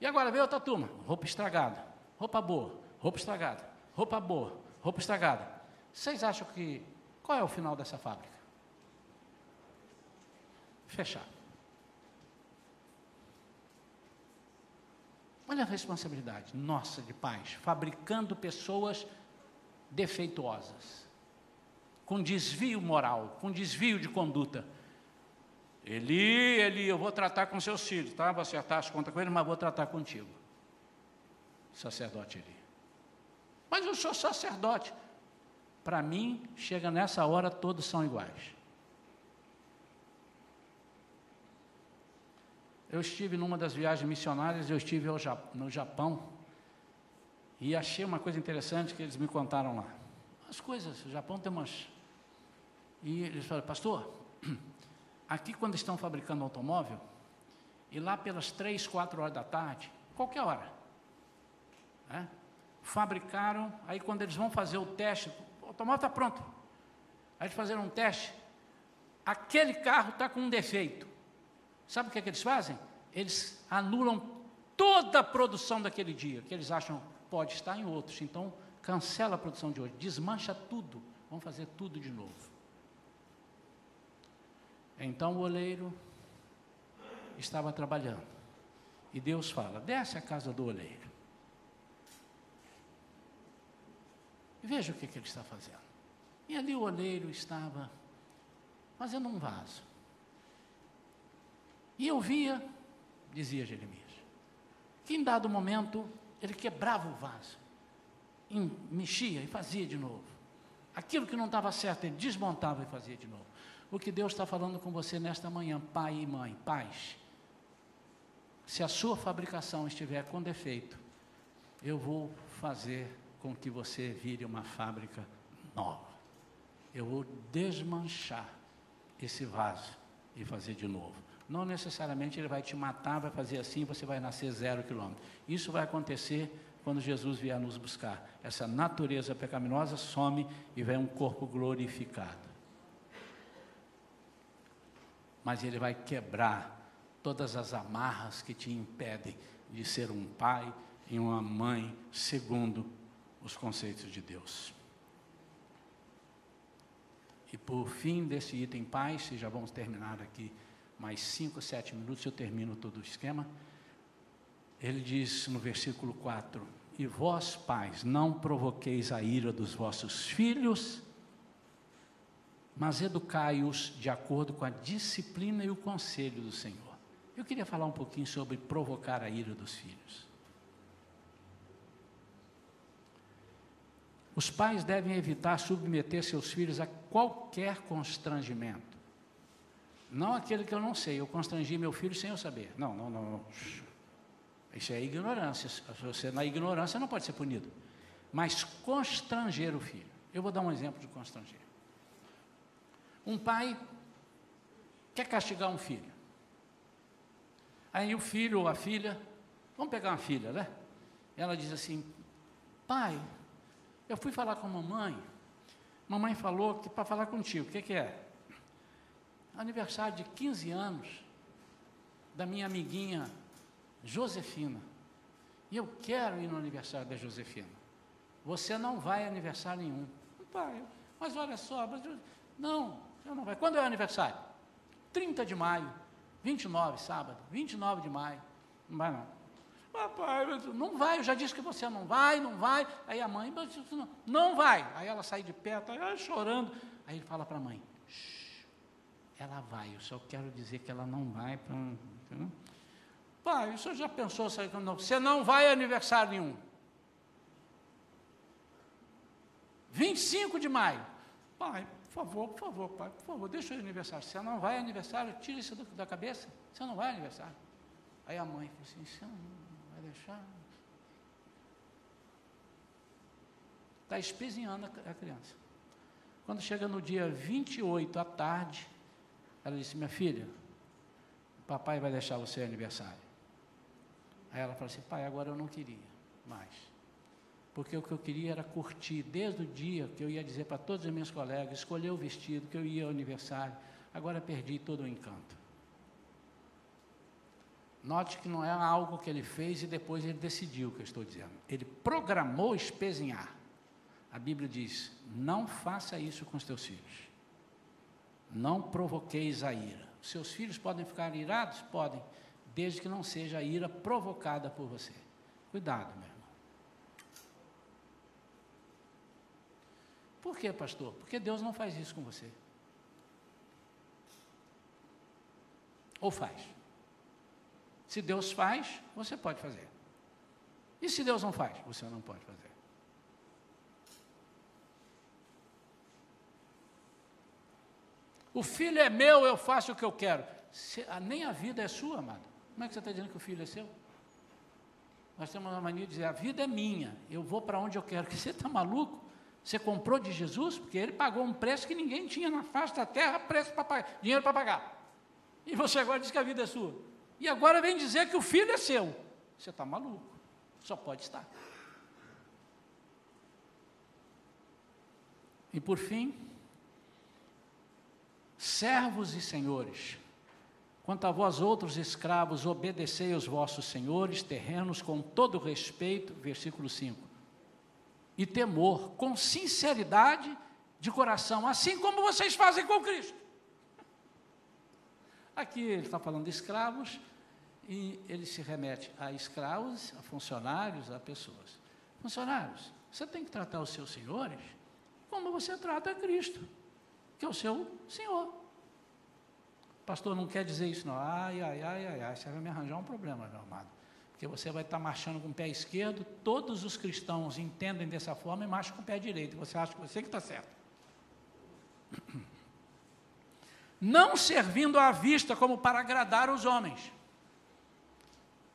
E agora veio outra turma, roupa estragada, roupa boa, roupa estragada, roupa boa, roupa estragada. Vocês acham que qual é o final dessa fábrica? Fechar. Olha a responsabilidade nossa de pais, fabricando pessoas defeituosas, com desvio moral, com desvio de conduta. Eli, Eli, eu vou tratar com seus filhos, tá? Vou acertar as contas com eles, mas vou tratar contigo. Sacerdote Eli. Mas eu sou sacerdote. Para mim, chega nessa hora, todos são iguais. Eu estive numa das viagens missionárias, eu estive no Japão e achei uma coisa interessante que eles me contaram lá. As coisas, o Japão tem umas. E eles falaram, pastor, Aqui, quando estão fabricando automóvel, e lá pelas três, quatro horas da tarde, qualquer hora, né, fabricaram, aí quando eles vão fazer o teste, o automóvel está pronto. Aí eles fizeram um teste, aquele carro está com um defeito. Sabe o que, é que eles fazem? Eles anulam toda a produção daquele dia, que eles acham pode estar em outros. Então, cancela a produção de hoje, desmancha tudo, vamos fazer tudo de novo. Então o oleiro estava trabalhando. E Deus fala: desce a casa do oleiro. E veja o que, que ele está fazendo. E ali o oleiro estava fazendo um vaso. E eu via, dizia Jeremias, que em dado momento ele quebrava o vaso, e mexia e fazia de novo. Aquilo que não estava certo, ele desmontava e fazia de novo. O que Deus está falando com você nesta manhã, pai e mãe, pais. Se a sua fabricação estiver com defeito, eu vou fazer com que você vire uma fábrica nova. Eu vou desmanchar esse vaso e fazer de novo. Não necessariamente ele vai te matar, vai fazer assim, você vai nascer zero quilômetro. Isso vai acontecer quando Jesus vier nos buscar. Essa natureza pecaminosa some e vem um corpo glorificado. Mas ele vai quebrar todas as amarras que te impedem de ser um pai e uma mãe segundo os conceitos de Deus. E por fim desse item paz, e já vamos terminar aqui mais cinco, sete minutos, eu termino todo o esquema. Ele diz no versículo 4: E vós, pais, não provoqueis a ira dos vossos filhos, mas educai-os de acordo com a disciplina e o conselho do Senhor. Eu queria falar um pouquinho sobre provocar a ira dos filhos. Os pais devem evitar submeter seus filhos a qualquer constrangimento. Não aquele que eu não sei, eu constrangi meu filho sem eu saber. Não, não, não. Isso é ignorância. Você na ignorância não pode ser punido. Mas constranger o filho. Eu vou dar um exemplo de constranger. Um pai quer castigar um filho. Aí o filho ou a filha, vamos pegar uma filha, né? Ela diz assim: Pai, eu fui falar com a mamãe. Mamãe falou que para falar contigo, o que, que é? Aniversário de 15 anos da minha amiguinha Josefina. E eu quero ir no aniversário da Josefina. Você não vai a aniversário nenhum. Pai, mas olha só, mas eu, não, você não vai. Quando é o aniversário? 30 de maio, 29, sábado, 29 de maio. Não vai não. Papai, não vai, eu já disse que você não vai, não vai. Aí a mãe, não, não vai. Aí ela sai de perto, aí chorando. Aí ele fala para a mãe, ela vai, eu só quero dizer que ela não vai para. Pai, o senhor já pensou, você não vai a aniversário nenhum. 25 de maio. Pai, por favor, por favor, pai, por favor, deixa o aniversário. Você não vai aniversário, tira isso da cabeça. Você não vai aniversário. Aí a mãe falou assim, você não deixar. Está espezinhando a criança. Quando chega no dia 28 à tarde, ela disse: Minha filha, papai vai deixar você aniversário. Aí ela falou assim: Pai, agora eu não queria mais. Porque o que eu queria era curtir desde o dia que eu ia dizer para todos os meus colegas, escolher o vestido, que eu ia ao aniversário. Agora perdi todo o encanto. Note que não é algo que ele fez e depois ele decidiu o que eu estou dizendo. Ele programou espezinhar. A Bíblia diz: não faça isso com os teus filhos. Não provoqueis a ira. Seus filhos podem ficar irados? Podem, desde que não seja a ira provocada por você. Cuidado, meu irmão. Por quê, pastor? Porque Deus não faz isso com você. Ou faz? Se Deus faz, você pode fazer. E se Deus não faz, você não pode fazer. O filho é meu, eu faço o que eu quero. Se, a, nem a vida é sua, amado. Como é que você está dizendo que o filho é seu? Nós temos uma mania de dizer: a vida é minha, eu vou para onde eu quero. Você está maluco? Você comprou de Jesus porque ele pagou um preço que ninguém tinha na face da terra, preço para dinheiro para pagar. E você agora diz que a vida é sua. E agora vem dizer que o filho é seu. Você está maluco? Só pode estar. E por fim, servos e senhores, quanto a vós outros escravos, obedecei aos vossos senhores terrenos com todo respeito, versículo 5, e temor, com sinceridade de coração, assim como vocês fazem com Cristo. Aqui ele está falando de escravos e ele se remete a escravos, a funcionários, a pessoas. Funcionários, você tem que tratar os seus senhores como você trata Cristo, que é o seu Senhor. Pastor, não quer dizer isso, não. Ai, ai, ai, ai, ai, você vai me arranjar um problema, meu amado. Porque você vai estar marchando com o pé esquerdo, todos os cristãos entendem dessa forma e marcham com o pé direito. Você acha que você que está certo. Não servindo à vista como para agradar os homens,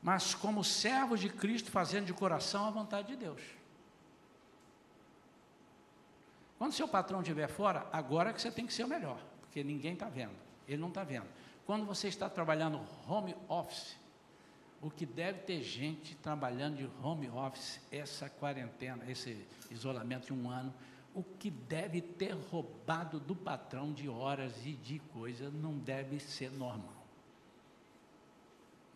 mas como servos de Cristo, fazendo de coração a vontade de Deus. Quando seu patrão estiver fora, agora é que você tem que ser o melhor, porque ninguém está vendo, ele não está vendo. Quando você está trabalhando home office, o que deve ter gente trabalhando de home office, essa quarentena, esse isolamento de um ano, o que deve ter roubado do patrão de horas e de coisas não deve ser normal.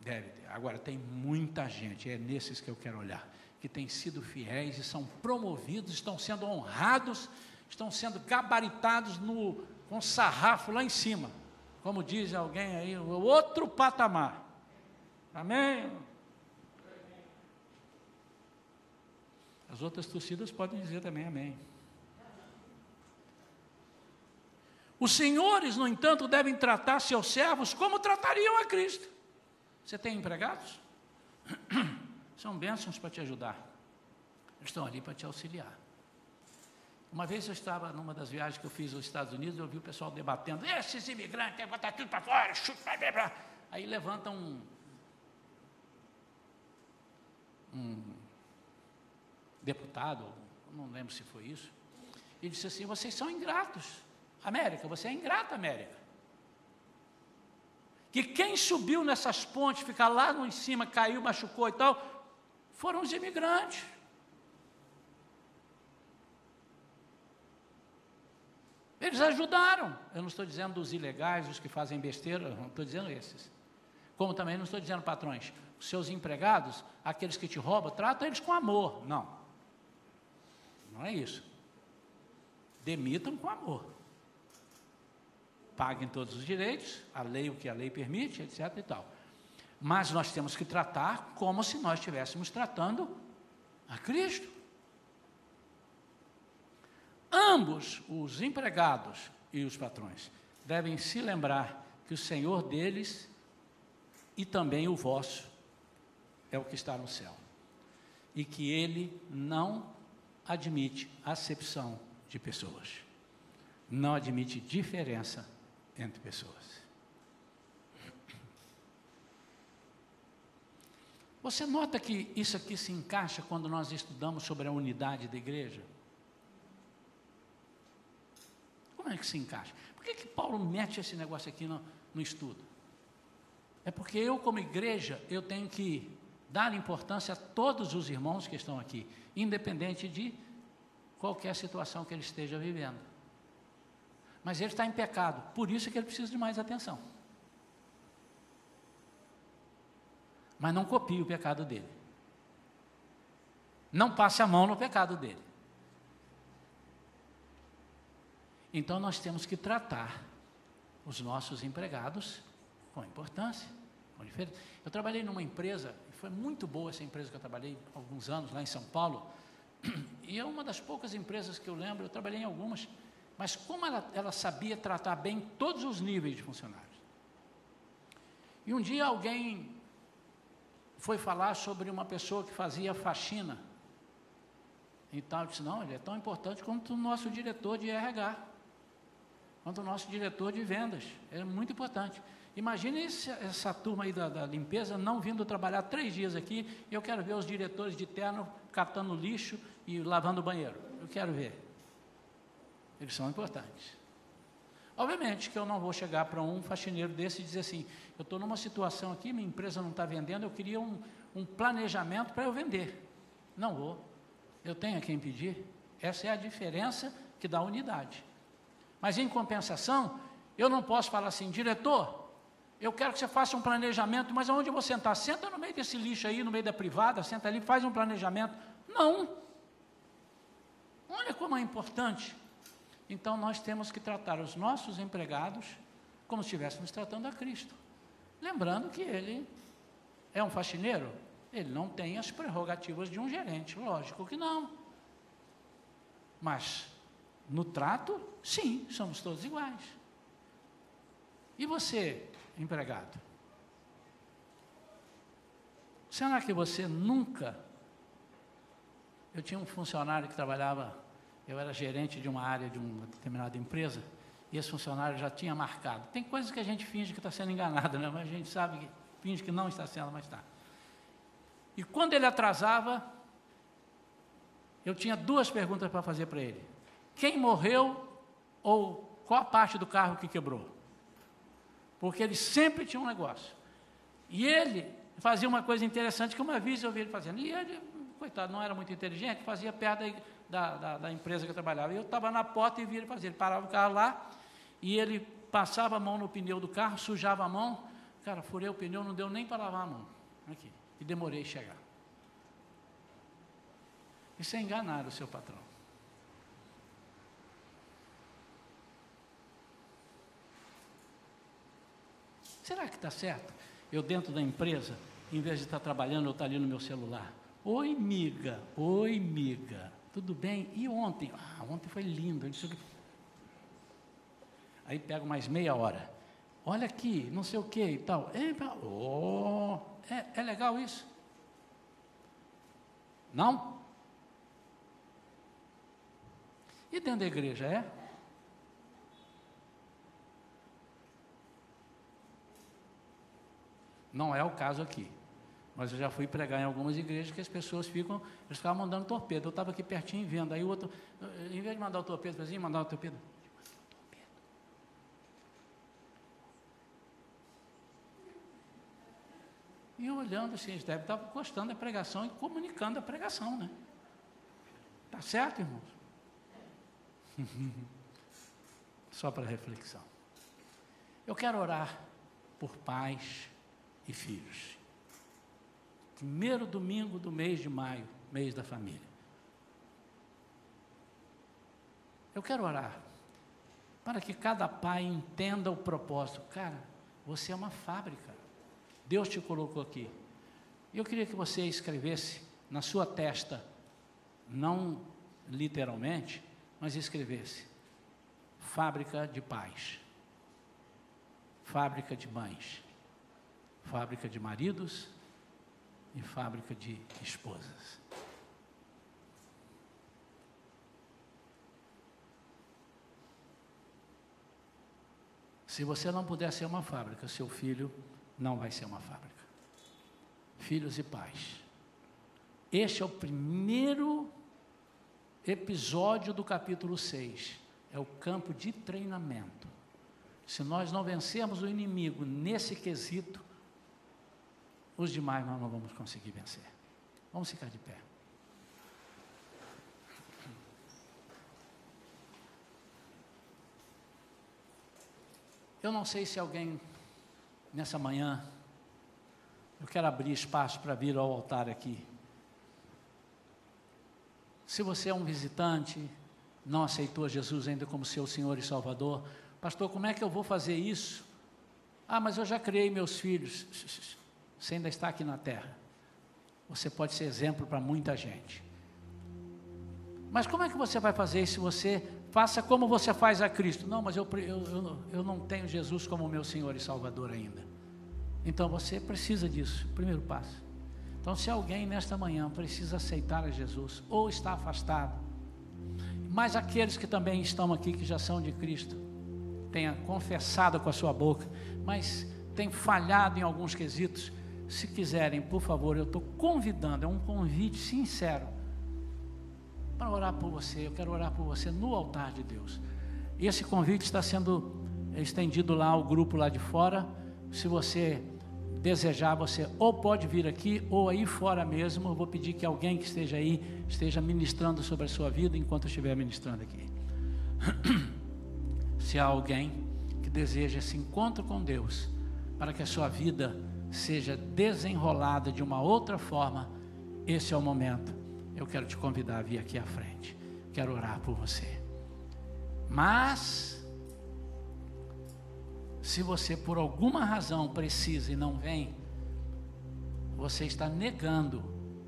Deve ter. Agora, tem muita gente, é nesses que eu quero olhar, que têm sido fiéis e são promovidos, estão sendo honrados, estão sendo gabaritados no, com sarrafo lá em cima. Como diz alguém aí, o outro patamar. Amém? As outras torcidas podem dizer também amém. Os senhores, no entanto, devem tratar seus servos como tratariam a Cristo. Você tem empregados? São bênçãos para te ajudar. Estão ali para te auxiliar. Uma vez eu estava numa das viagens que eu fiz aos Estados Unidos, eu vi o pessoal debatendo, esses imigrantes, botar tudo para fora, chuta, blá. Aí levantam um, um deputado, não lembro se foi isso, e disse assim, vocês são ingratos. América, você é ingrata, América. Que quem subiu nessas pontes, ficar lá em cima, caiu, machucou e tal, foram os imigrantes. Eles ajudaram. Eu não estou dizendo dos ilegais, os que fazem besteira, não estou dizendo esses. Como também não estou dizendo patrões. Os seus empregados, aqueles que te roubam, trata eles com amor. Não. Não é isso. Demitam com amor paguem todos os direitos, a lei, o que a lei permite, etc. e tal. Mas nós temos que tratar como se nós estivéssemos tratando a Cristo. Ambos, os empregados e os patrões, devem se lembrar que o Senhor deles e também o vosso é o que está no céu. E que ele não admite acepção de pessoas, não admite diferença entre pessoas. Você nota que isso aqui se encaixa quando nós estudamos sobre a unidade da igreja? Como é que se encaixa? Por que, que Paulo mete esse negócio aqui no, no estudo? É porque eu, como igreja, eu tenho que dar importância a todos os irmãos que estão aqui, independente de qualquer situação que ele esteja vivendo. Mas ele está em pecado, por isso que ele precisa de mais atenção. Mas não copie o pecado dele. Não passe a mão no pecado dele. Então nós temos que tratar os nossos empregados com importância, com diferença. Eu trabalhei numa empresa, foi muito boa essa empresa que eu trabalhei alguns anos lá em São Paulo, e é uma das poucas empresas que eu lembro, eu trabalhei em algumas, mas como ela, ela sabia tratar bem todos os níveis de funcionários. E um dia alguém foi falar sobre uma pessoa que fazia faxina. E tal, disse, não, ele é tão importante quanto o nosso diretor de RH, quanto o nosso diretor de vendas. É muito importante. Imagine esse, essa turma aí da, da, limpeza não vindo trabalhar três dias aqui, eu quero ver os diretores de terno catando lixo e lavando o banheiro. Eu quero ver. Eles são importantes. Obviamente que eu não vou chegar para um faxineiro desse e dizer assim: eu estou numa situação aqui, minha empresa não está vendendo, eu queria um, um planejamento para eu vender. Não vou. Eu tenho a quem pedir. Essa é a diferença que dá unidade. Mas em compensação, eu não posso falar assim, diretor, eu quero que você faça um planejamento, mas aonde eu vou sentar? Senta no meio desse lixo aí, no meio da privada, senta ali, faz um planejamento. Não. Olha como é importante. Então nós temos que tratar os nossos empregados como se estivéssemos tratando a Cristo. Lembrando que ele é um faxineiro, ele não tem as prerrogativas de um gerente, lógico que não. Mas no trato, sim, somos todos iguais. E você, empregado? Será que você nunca. Eu tinha um funcionário que trabalhava, eu era gerente de uma área de uma determinada empresa, e esse funcionário já tinha marcado. Tem coisas que a gente finge que está sendo enganado, né? mas a gente sabe que finge que não está sendo, mas está. E quando ele atrasava, eu tinha duas perguntas para fazer para ele: quem morreu ou qual a parte do carro que quebrou? Porque ele sempre tinha um negócio. E ele fazia uma coisa interessante que uma vez eu vi ele fazendo. E ele, coitado, não era muito inteligente, fazia perto da, da, da empresa que eu trabalhava. E eu estava na porta e vi ele fazer. Ele parava o carro lá e ele passava a mão no pneu do carro, sujava a mão. Cara, furei o pneu, não deu nem para lavar a mão. Aqui. E demorei a chegar. Isso é enganar o seu patrão. Será que está certo? Eu dentro da empresa, em vez de estar trabalhando, eu estar ali no meu celular. Oi, miga. Oi, miga. Tudo bem? E ontem? Ah, ontem foi lindo. Aí pego mais meia hora. Olha aqui, não sei o que e tal. É, oh, é, é legal isso? Não? E dentro da igreja, é? Não é o caso aqui. Mas eu já fui pregar em algumas igrejas que as pessoas ficam, eles ficavam mandando torpedo. Eu estava aqui pertinho vendo, aí o outro, em vez de mandar o torpedo para cima, mandar o torpedo. E olhando assim, eles devem estar gostando da pregação e comunicando a pregação, né? Tá certo, irmãos? Só para reflexão. Eu quero orar por paz, e filhos. Primeiro domingo do mês de maio, mês da família. Eu quero orar para que cada pai entenda o propósito. Cara, você é uma fábrica. Deus te colocou aqui. Eu queria que você escrevesse na sua testa, não literalmente, mas escrevesse: fábrica de paz, fábrica de mães, fábrica de maridos e fábrica de esposas. Se você não puder ser uma fábrica, seu filho não vai ser uma fábrica. Filhos e pais. Este é o primeiro episódio do capítulo 6. É o campo de treinamento. Se nós não vencermos o inimigo nesse quesito, os demais nós não vamos conseguir vencer. Vamos ficar de pé. Eu não sei se alguém nessa manhã, eu quero abrir espaço para vir ao altar aqui. Se você é um visitante, não aceitou Jesus ainda como seu Senhor e Salvador, pastor, como é que eu vou fazer isso? Ah, mas eu já criei meus filhos. Você ainda está aqui na terra. Você pode ser exemplo para muita gente. Mas como é que você vai fazer isso se você faça como você faz a Cristo? Não, mas eu, eu, eu, não tenho Jesus como meu Senhor e Salvador ainda. Então você precisa disso, primeiro passo. Então, se alguém nesta manhã precisa aceitar a Jesus, ou está afastado, mas aqueles que também estão aqui, que já são de Cristo, tenha confessado com a sua boca, mas tem falhado em alguns quesitos, se quiserem, por favor, eu estou convidando, é um convite sincero para orar por você. Eu quero orar por você no altar de Deus. Esse convite está sendo estendido lá ao grupo lá de fora. Se você desejar, você ou pode vir aqui ou aí fora mesmo. Eu vou pedir que alguém que esteja aí esteja ministrando sobre a sua vida enquanto eu estiver ministrando aqui. Se há alguém que deseja esse encontro com Deus, para que a sua vida seja desenrolada de uma outra forma, esse é o momento. Eu quero te convidar a vir aqui à frente. Quero orar por você. Mas, se você por alguma razão precisa e não vem, você está negando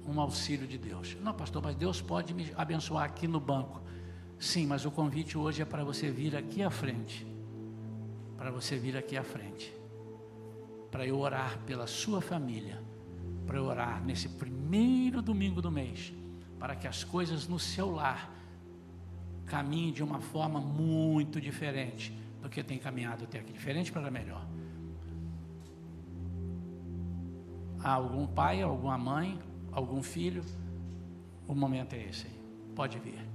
um auxílio de Deus. Não, pastor, mas Deus pode me abençoar aqui no banco. Sim, mas o convite hoje é para você vir aqui à frente. Para você vir aqui à frente. Para eu orar pela sua família. Para eu orar nesse primeiro domingo do mês. Para que as coisas no seu lar caminhem de uma forma muito diferente do que tem caminhado até aqui diferente para melhor. Há algum pai, alguma mãe, algum filho? O momento é esse. Pode vir.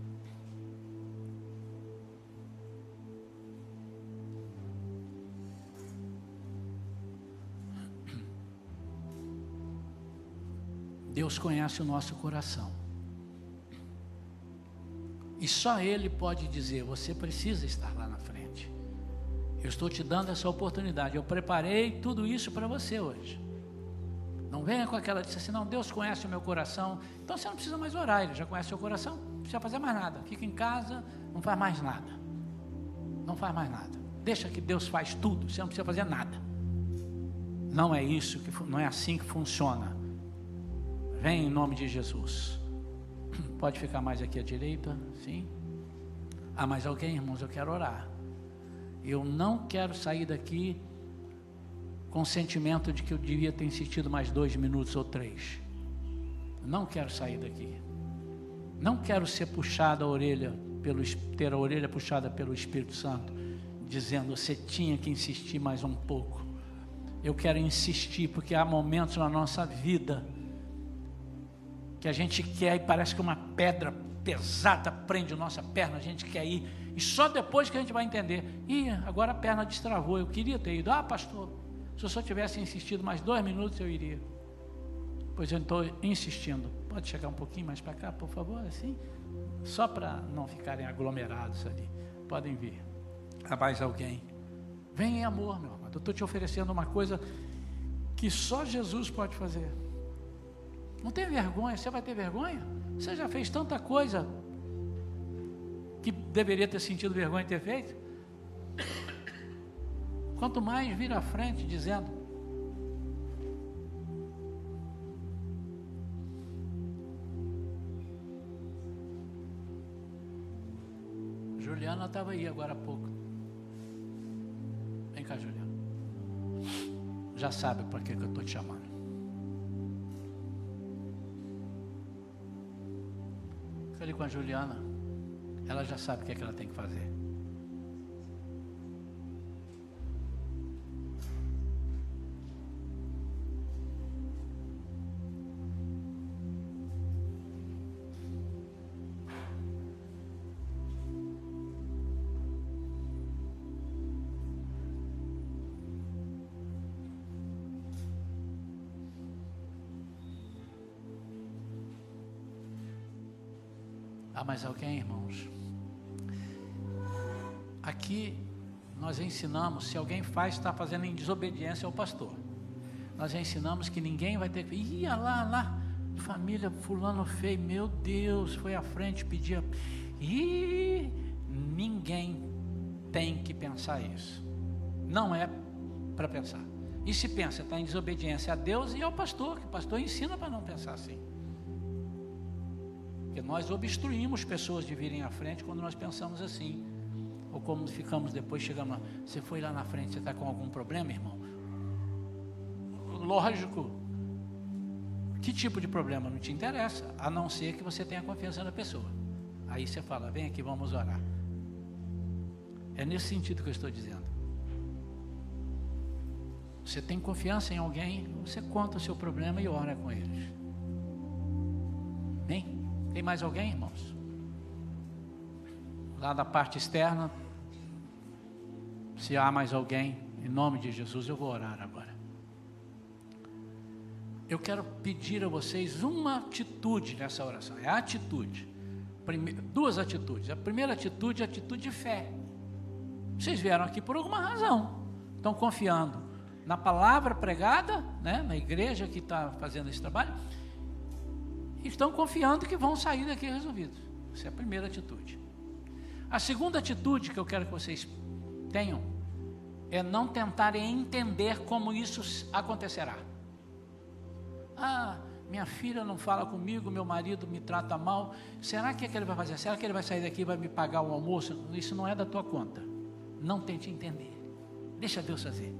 Deus conhece o nosso coração. E só Ele pode dizer: você precisa estar lá na frente. Eu estou te dando essa oportunidade. Eu preparei tudo isso para você hoje. Não venha com aquela disse assim, não, Deus conhece o meu coração. Então você não precisa mais orar, Ele já conhece o seu coração. Não precisa fazer mais nada. Fica em casa, não faz mais nada. Não faz mais nada. Deixa que Deus faz tudo, você não precisa fazer nada. Não é isso, que, não é assim que funciona. Vem em nome de Jesus. Pode ficar mais aqui à direita, sim? Ah, mais alguém, irmãos? Eu quero orar. Eu não quero sair daqui com o sentimento de que eu devia ter insistido mais dois minutos ou três. Não quero sair daqui. Não quero ser puxado a orelha, pelo, ter a orelha puxada pelo Espírito Santo, dizendo você tinha que insistir mais um pouco. Eu quero insistir porque há momentos na nossa vida que a gente quer e parece que uma pedra pesada prende a nossa perna, a gente quer ir, e só depois que a gente vai entender, e agora a perna destravou, eu queria ter ido, ah pastor, se eu só tivesse insistido mais dois minutos, eu iria. Pois eu estou insistindo. Pode chegar um pouquinho mais para cá, por favor, assim? Só para não ficarem aglomerados ali. Podem vir. Há mais alguém? Vem em amor, meu amado. Eu estou te oferecendo uma coisa que só Jesus pode fazer. Não tem vergonha. Você vai ter vergonha? Você já fez tanta coisa que deveria ter sentido vergonha de ter feito? Quanto mais vir à frente dizendo: Juliana estava aí agora há pouco. Vem cá, Juliana. Já sabe para que, que eu estou te chamando. Ali com a Juliana. Ela já sabe o que, é que ela tem que fazer. Há mais alguém, irmãos? Aqui nós ensinamos, se alguém faz, está fazendo em desobediência ao pastor. Nós ensinamos que ninguém vai ter que. Ia lá, lá, família fulano feio, meu Deus, foi à frente, pedia. E ninguém tem que pensar isso. Não é para pensar. E se pensa, está em desobediência a Deus e ao pastor, que o pastor ensina para não pensar assim. Porque nós obstruímos pessoas de virem à frente quando nós pensamos assim. Ou como ficamos depois, chegamos, você foi lá na frente, você está com algum problema, irmão? Lógico. Que tipo de problema? Não te interessa, a não ser que você tenha confiança na pessoa. Aí você fala, vem aqui, vamos orar. É nesse sentido que eu estou dizendo. Você tem confiança em alguém, você conta o seu problema e ora com eles. Tem mais alguém, irmãos? Lá da parte externa, se há mais alguém, em nome de Jesus, eu vou orar agora. Eu quero pedir a vocês uma atitude nessa oração, é a atitude. Prime... Duas atitudes. A primeira atitude é a atitude de fé. Vocês vieram aqui por alguma razão. Estão confiando na palavra pregada, né, na igreja que está fazendo esse trabalho, estão confiando que vão sair daqui resolvidos. Essa é a primeira atitude. A segunda atitude que eu quero que vocês tenham é não tentarem entender como isso acontecerá. Ah, minha filha não fala comigo, meu marido me trata mal. Será que, é que ele vai fazer? Será que ele vai sair daqui e vai me pagar o almoço? Isso não é da tua conta. Não tente entender. Deixa Deus fazer.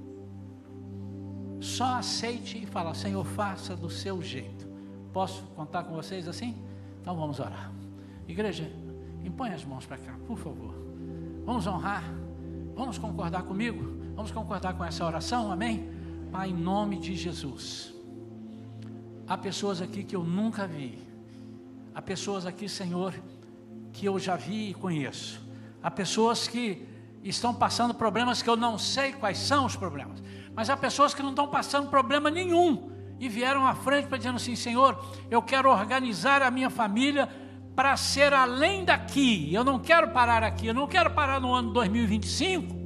Só aceite e fala, Senhor, faça do seu jeito. Posso contar com vocês assim? Então vamos orar. Igreja, impõe as mãos para cá, por favor. Vamos honrar. Vamos concordar comigo? Vamos concordar com essa oração, amém? Pai, em nome de Jesus. Há pessoas aqui que eu nunca vi. Há pessoas aqui, Senhor, que eu já vi e conheço. Há pessoas que estão passando problemas que eu não sei quais são os problemas. Mas há pessoas que não estão passando problema nenhum e vieram à frente para dizendo assim: Senhor, eu quero organizar a minha família para ser além daqui. Eu não quero parar aqui, eu não quero parar no ano 2025.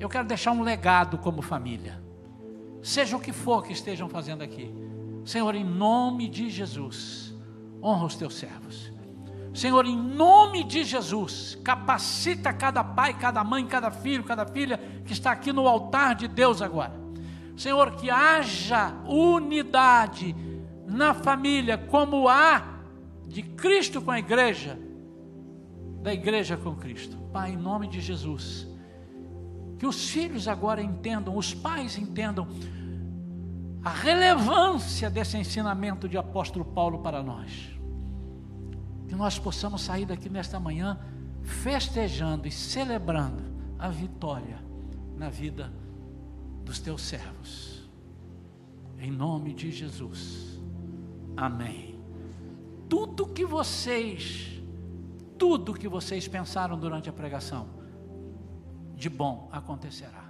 Eu quero deixar um legado como família. Seja o que for que estejam fazendo aqui. Senhor, em nome de Jesus, honra os teus servos. Senhor, em nome de Jesus, capacita cada pai, cada mãe, cada filho, cada filha que está aqui no altar de Deus agora. Senhor, que haja unidade na família, como há de Cristo com a igreja, da igreja com Cristo. Pai, em nome de Jesus, que os filhos agora entendam, os pais entendam a relevância desse ensinamento de apóstolo Paulo para nós que nós possamos sair daqui nesta manhã festejando e celebrando a vitória na vida dos teus servos. Em nome de Jesus. Amém. Tudo que vocês, tudo que vocês pensaram durante a pregação, de bom acontecerá.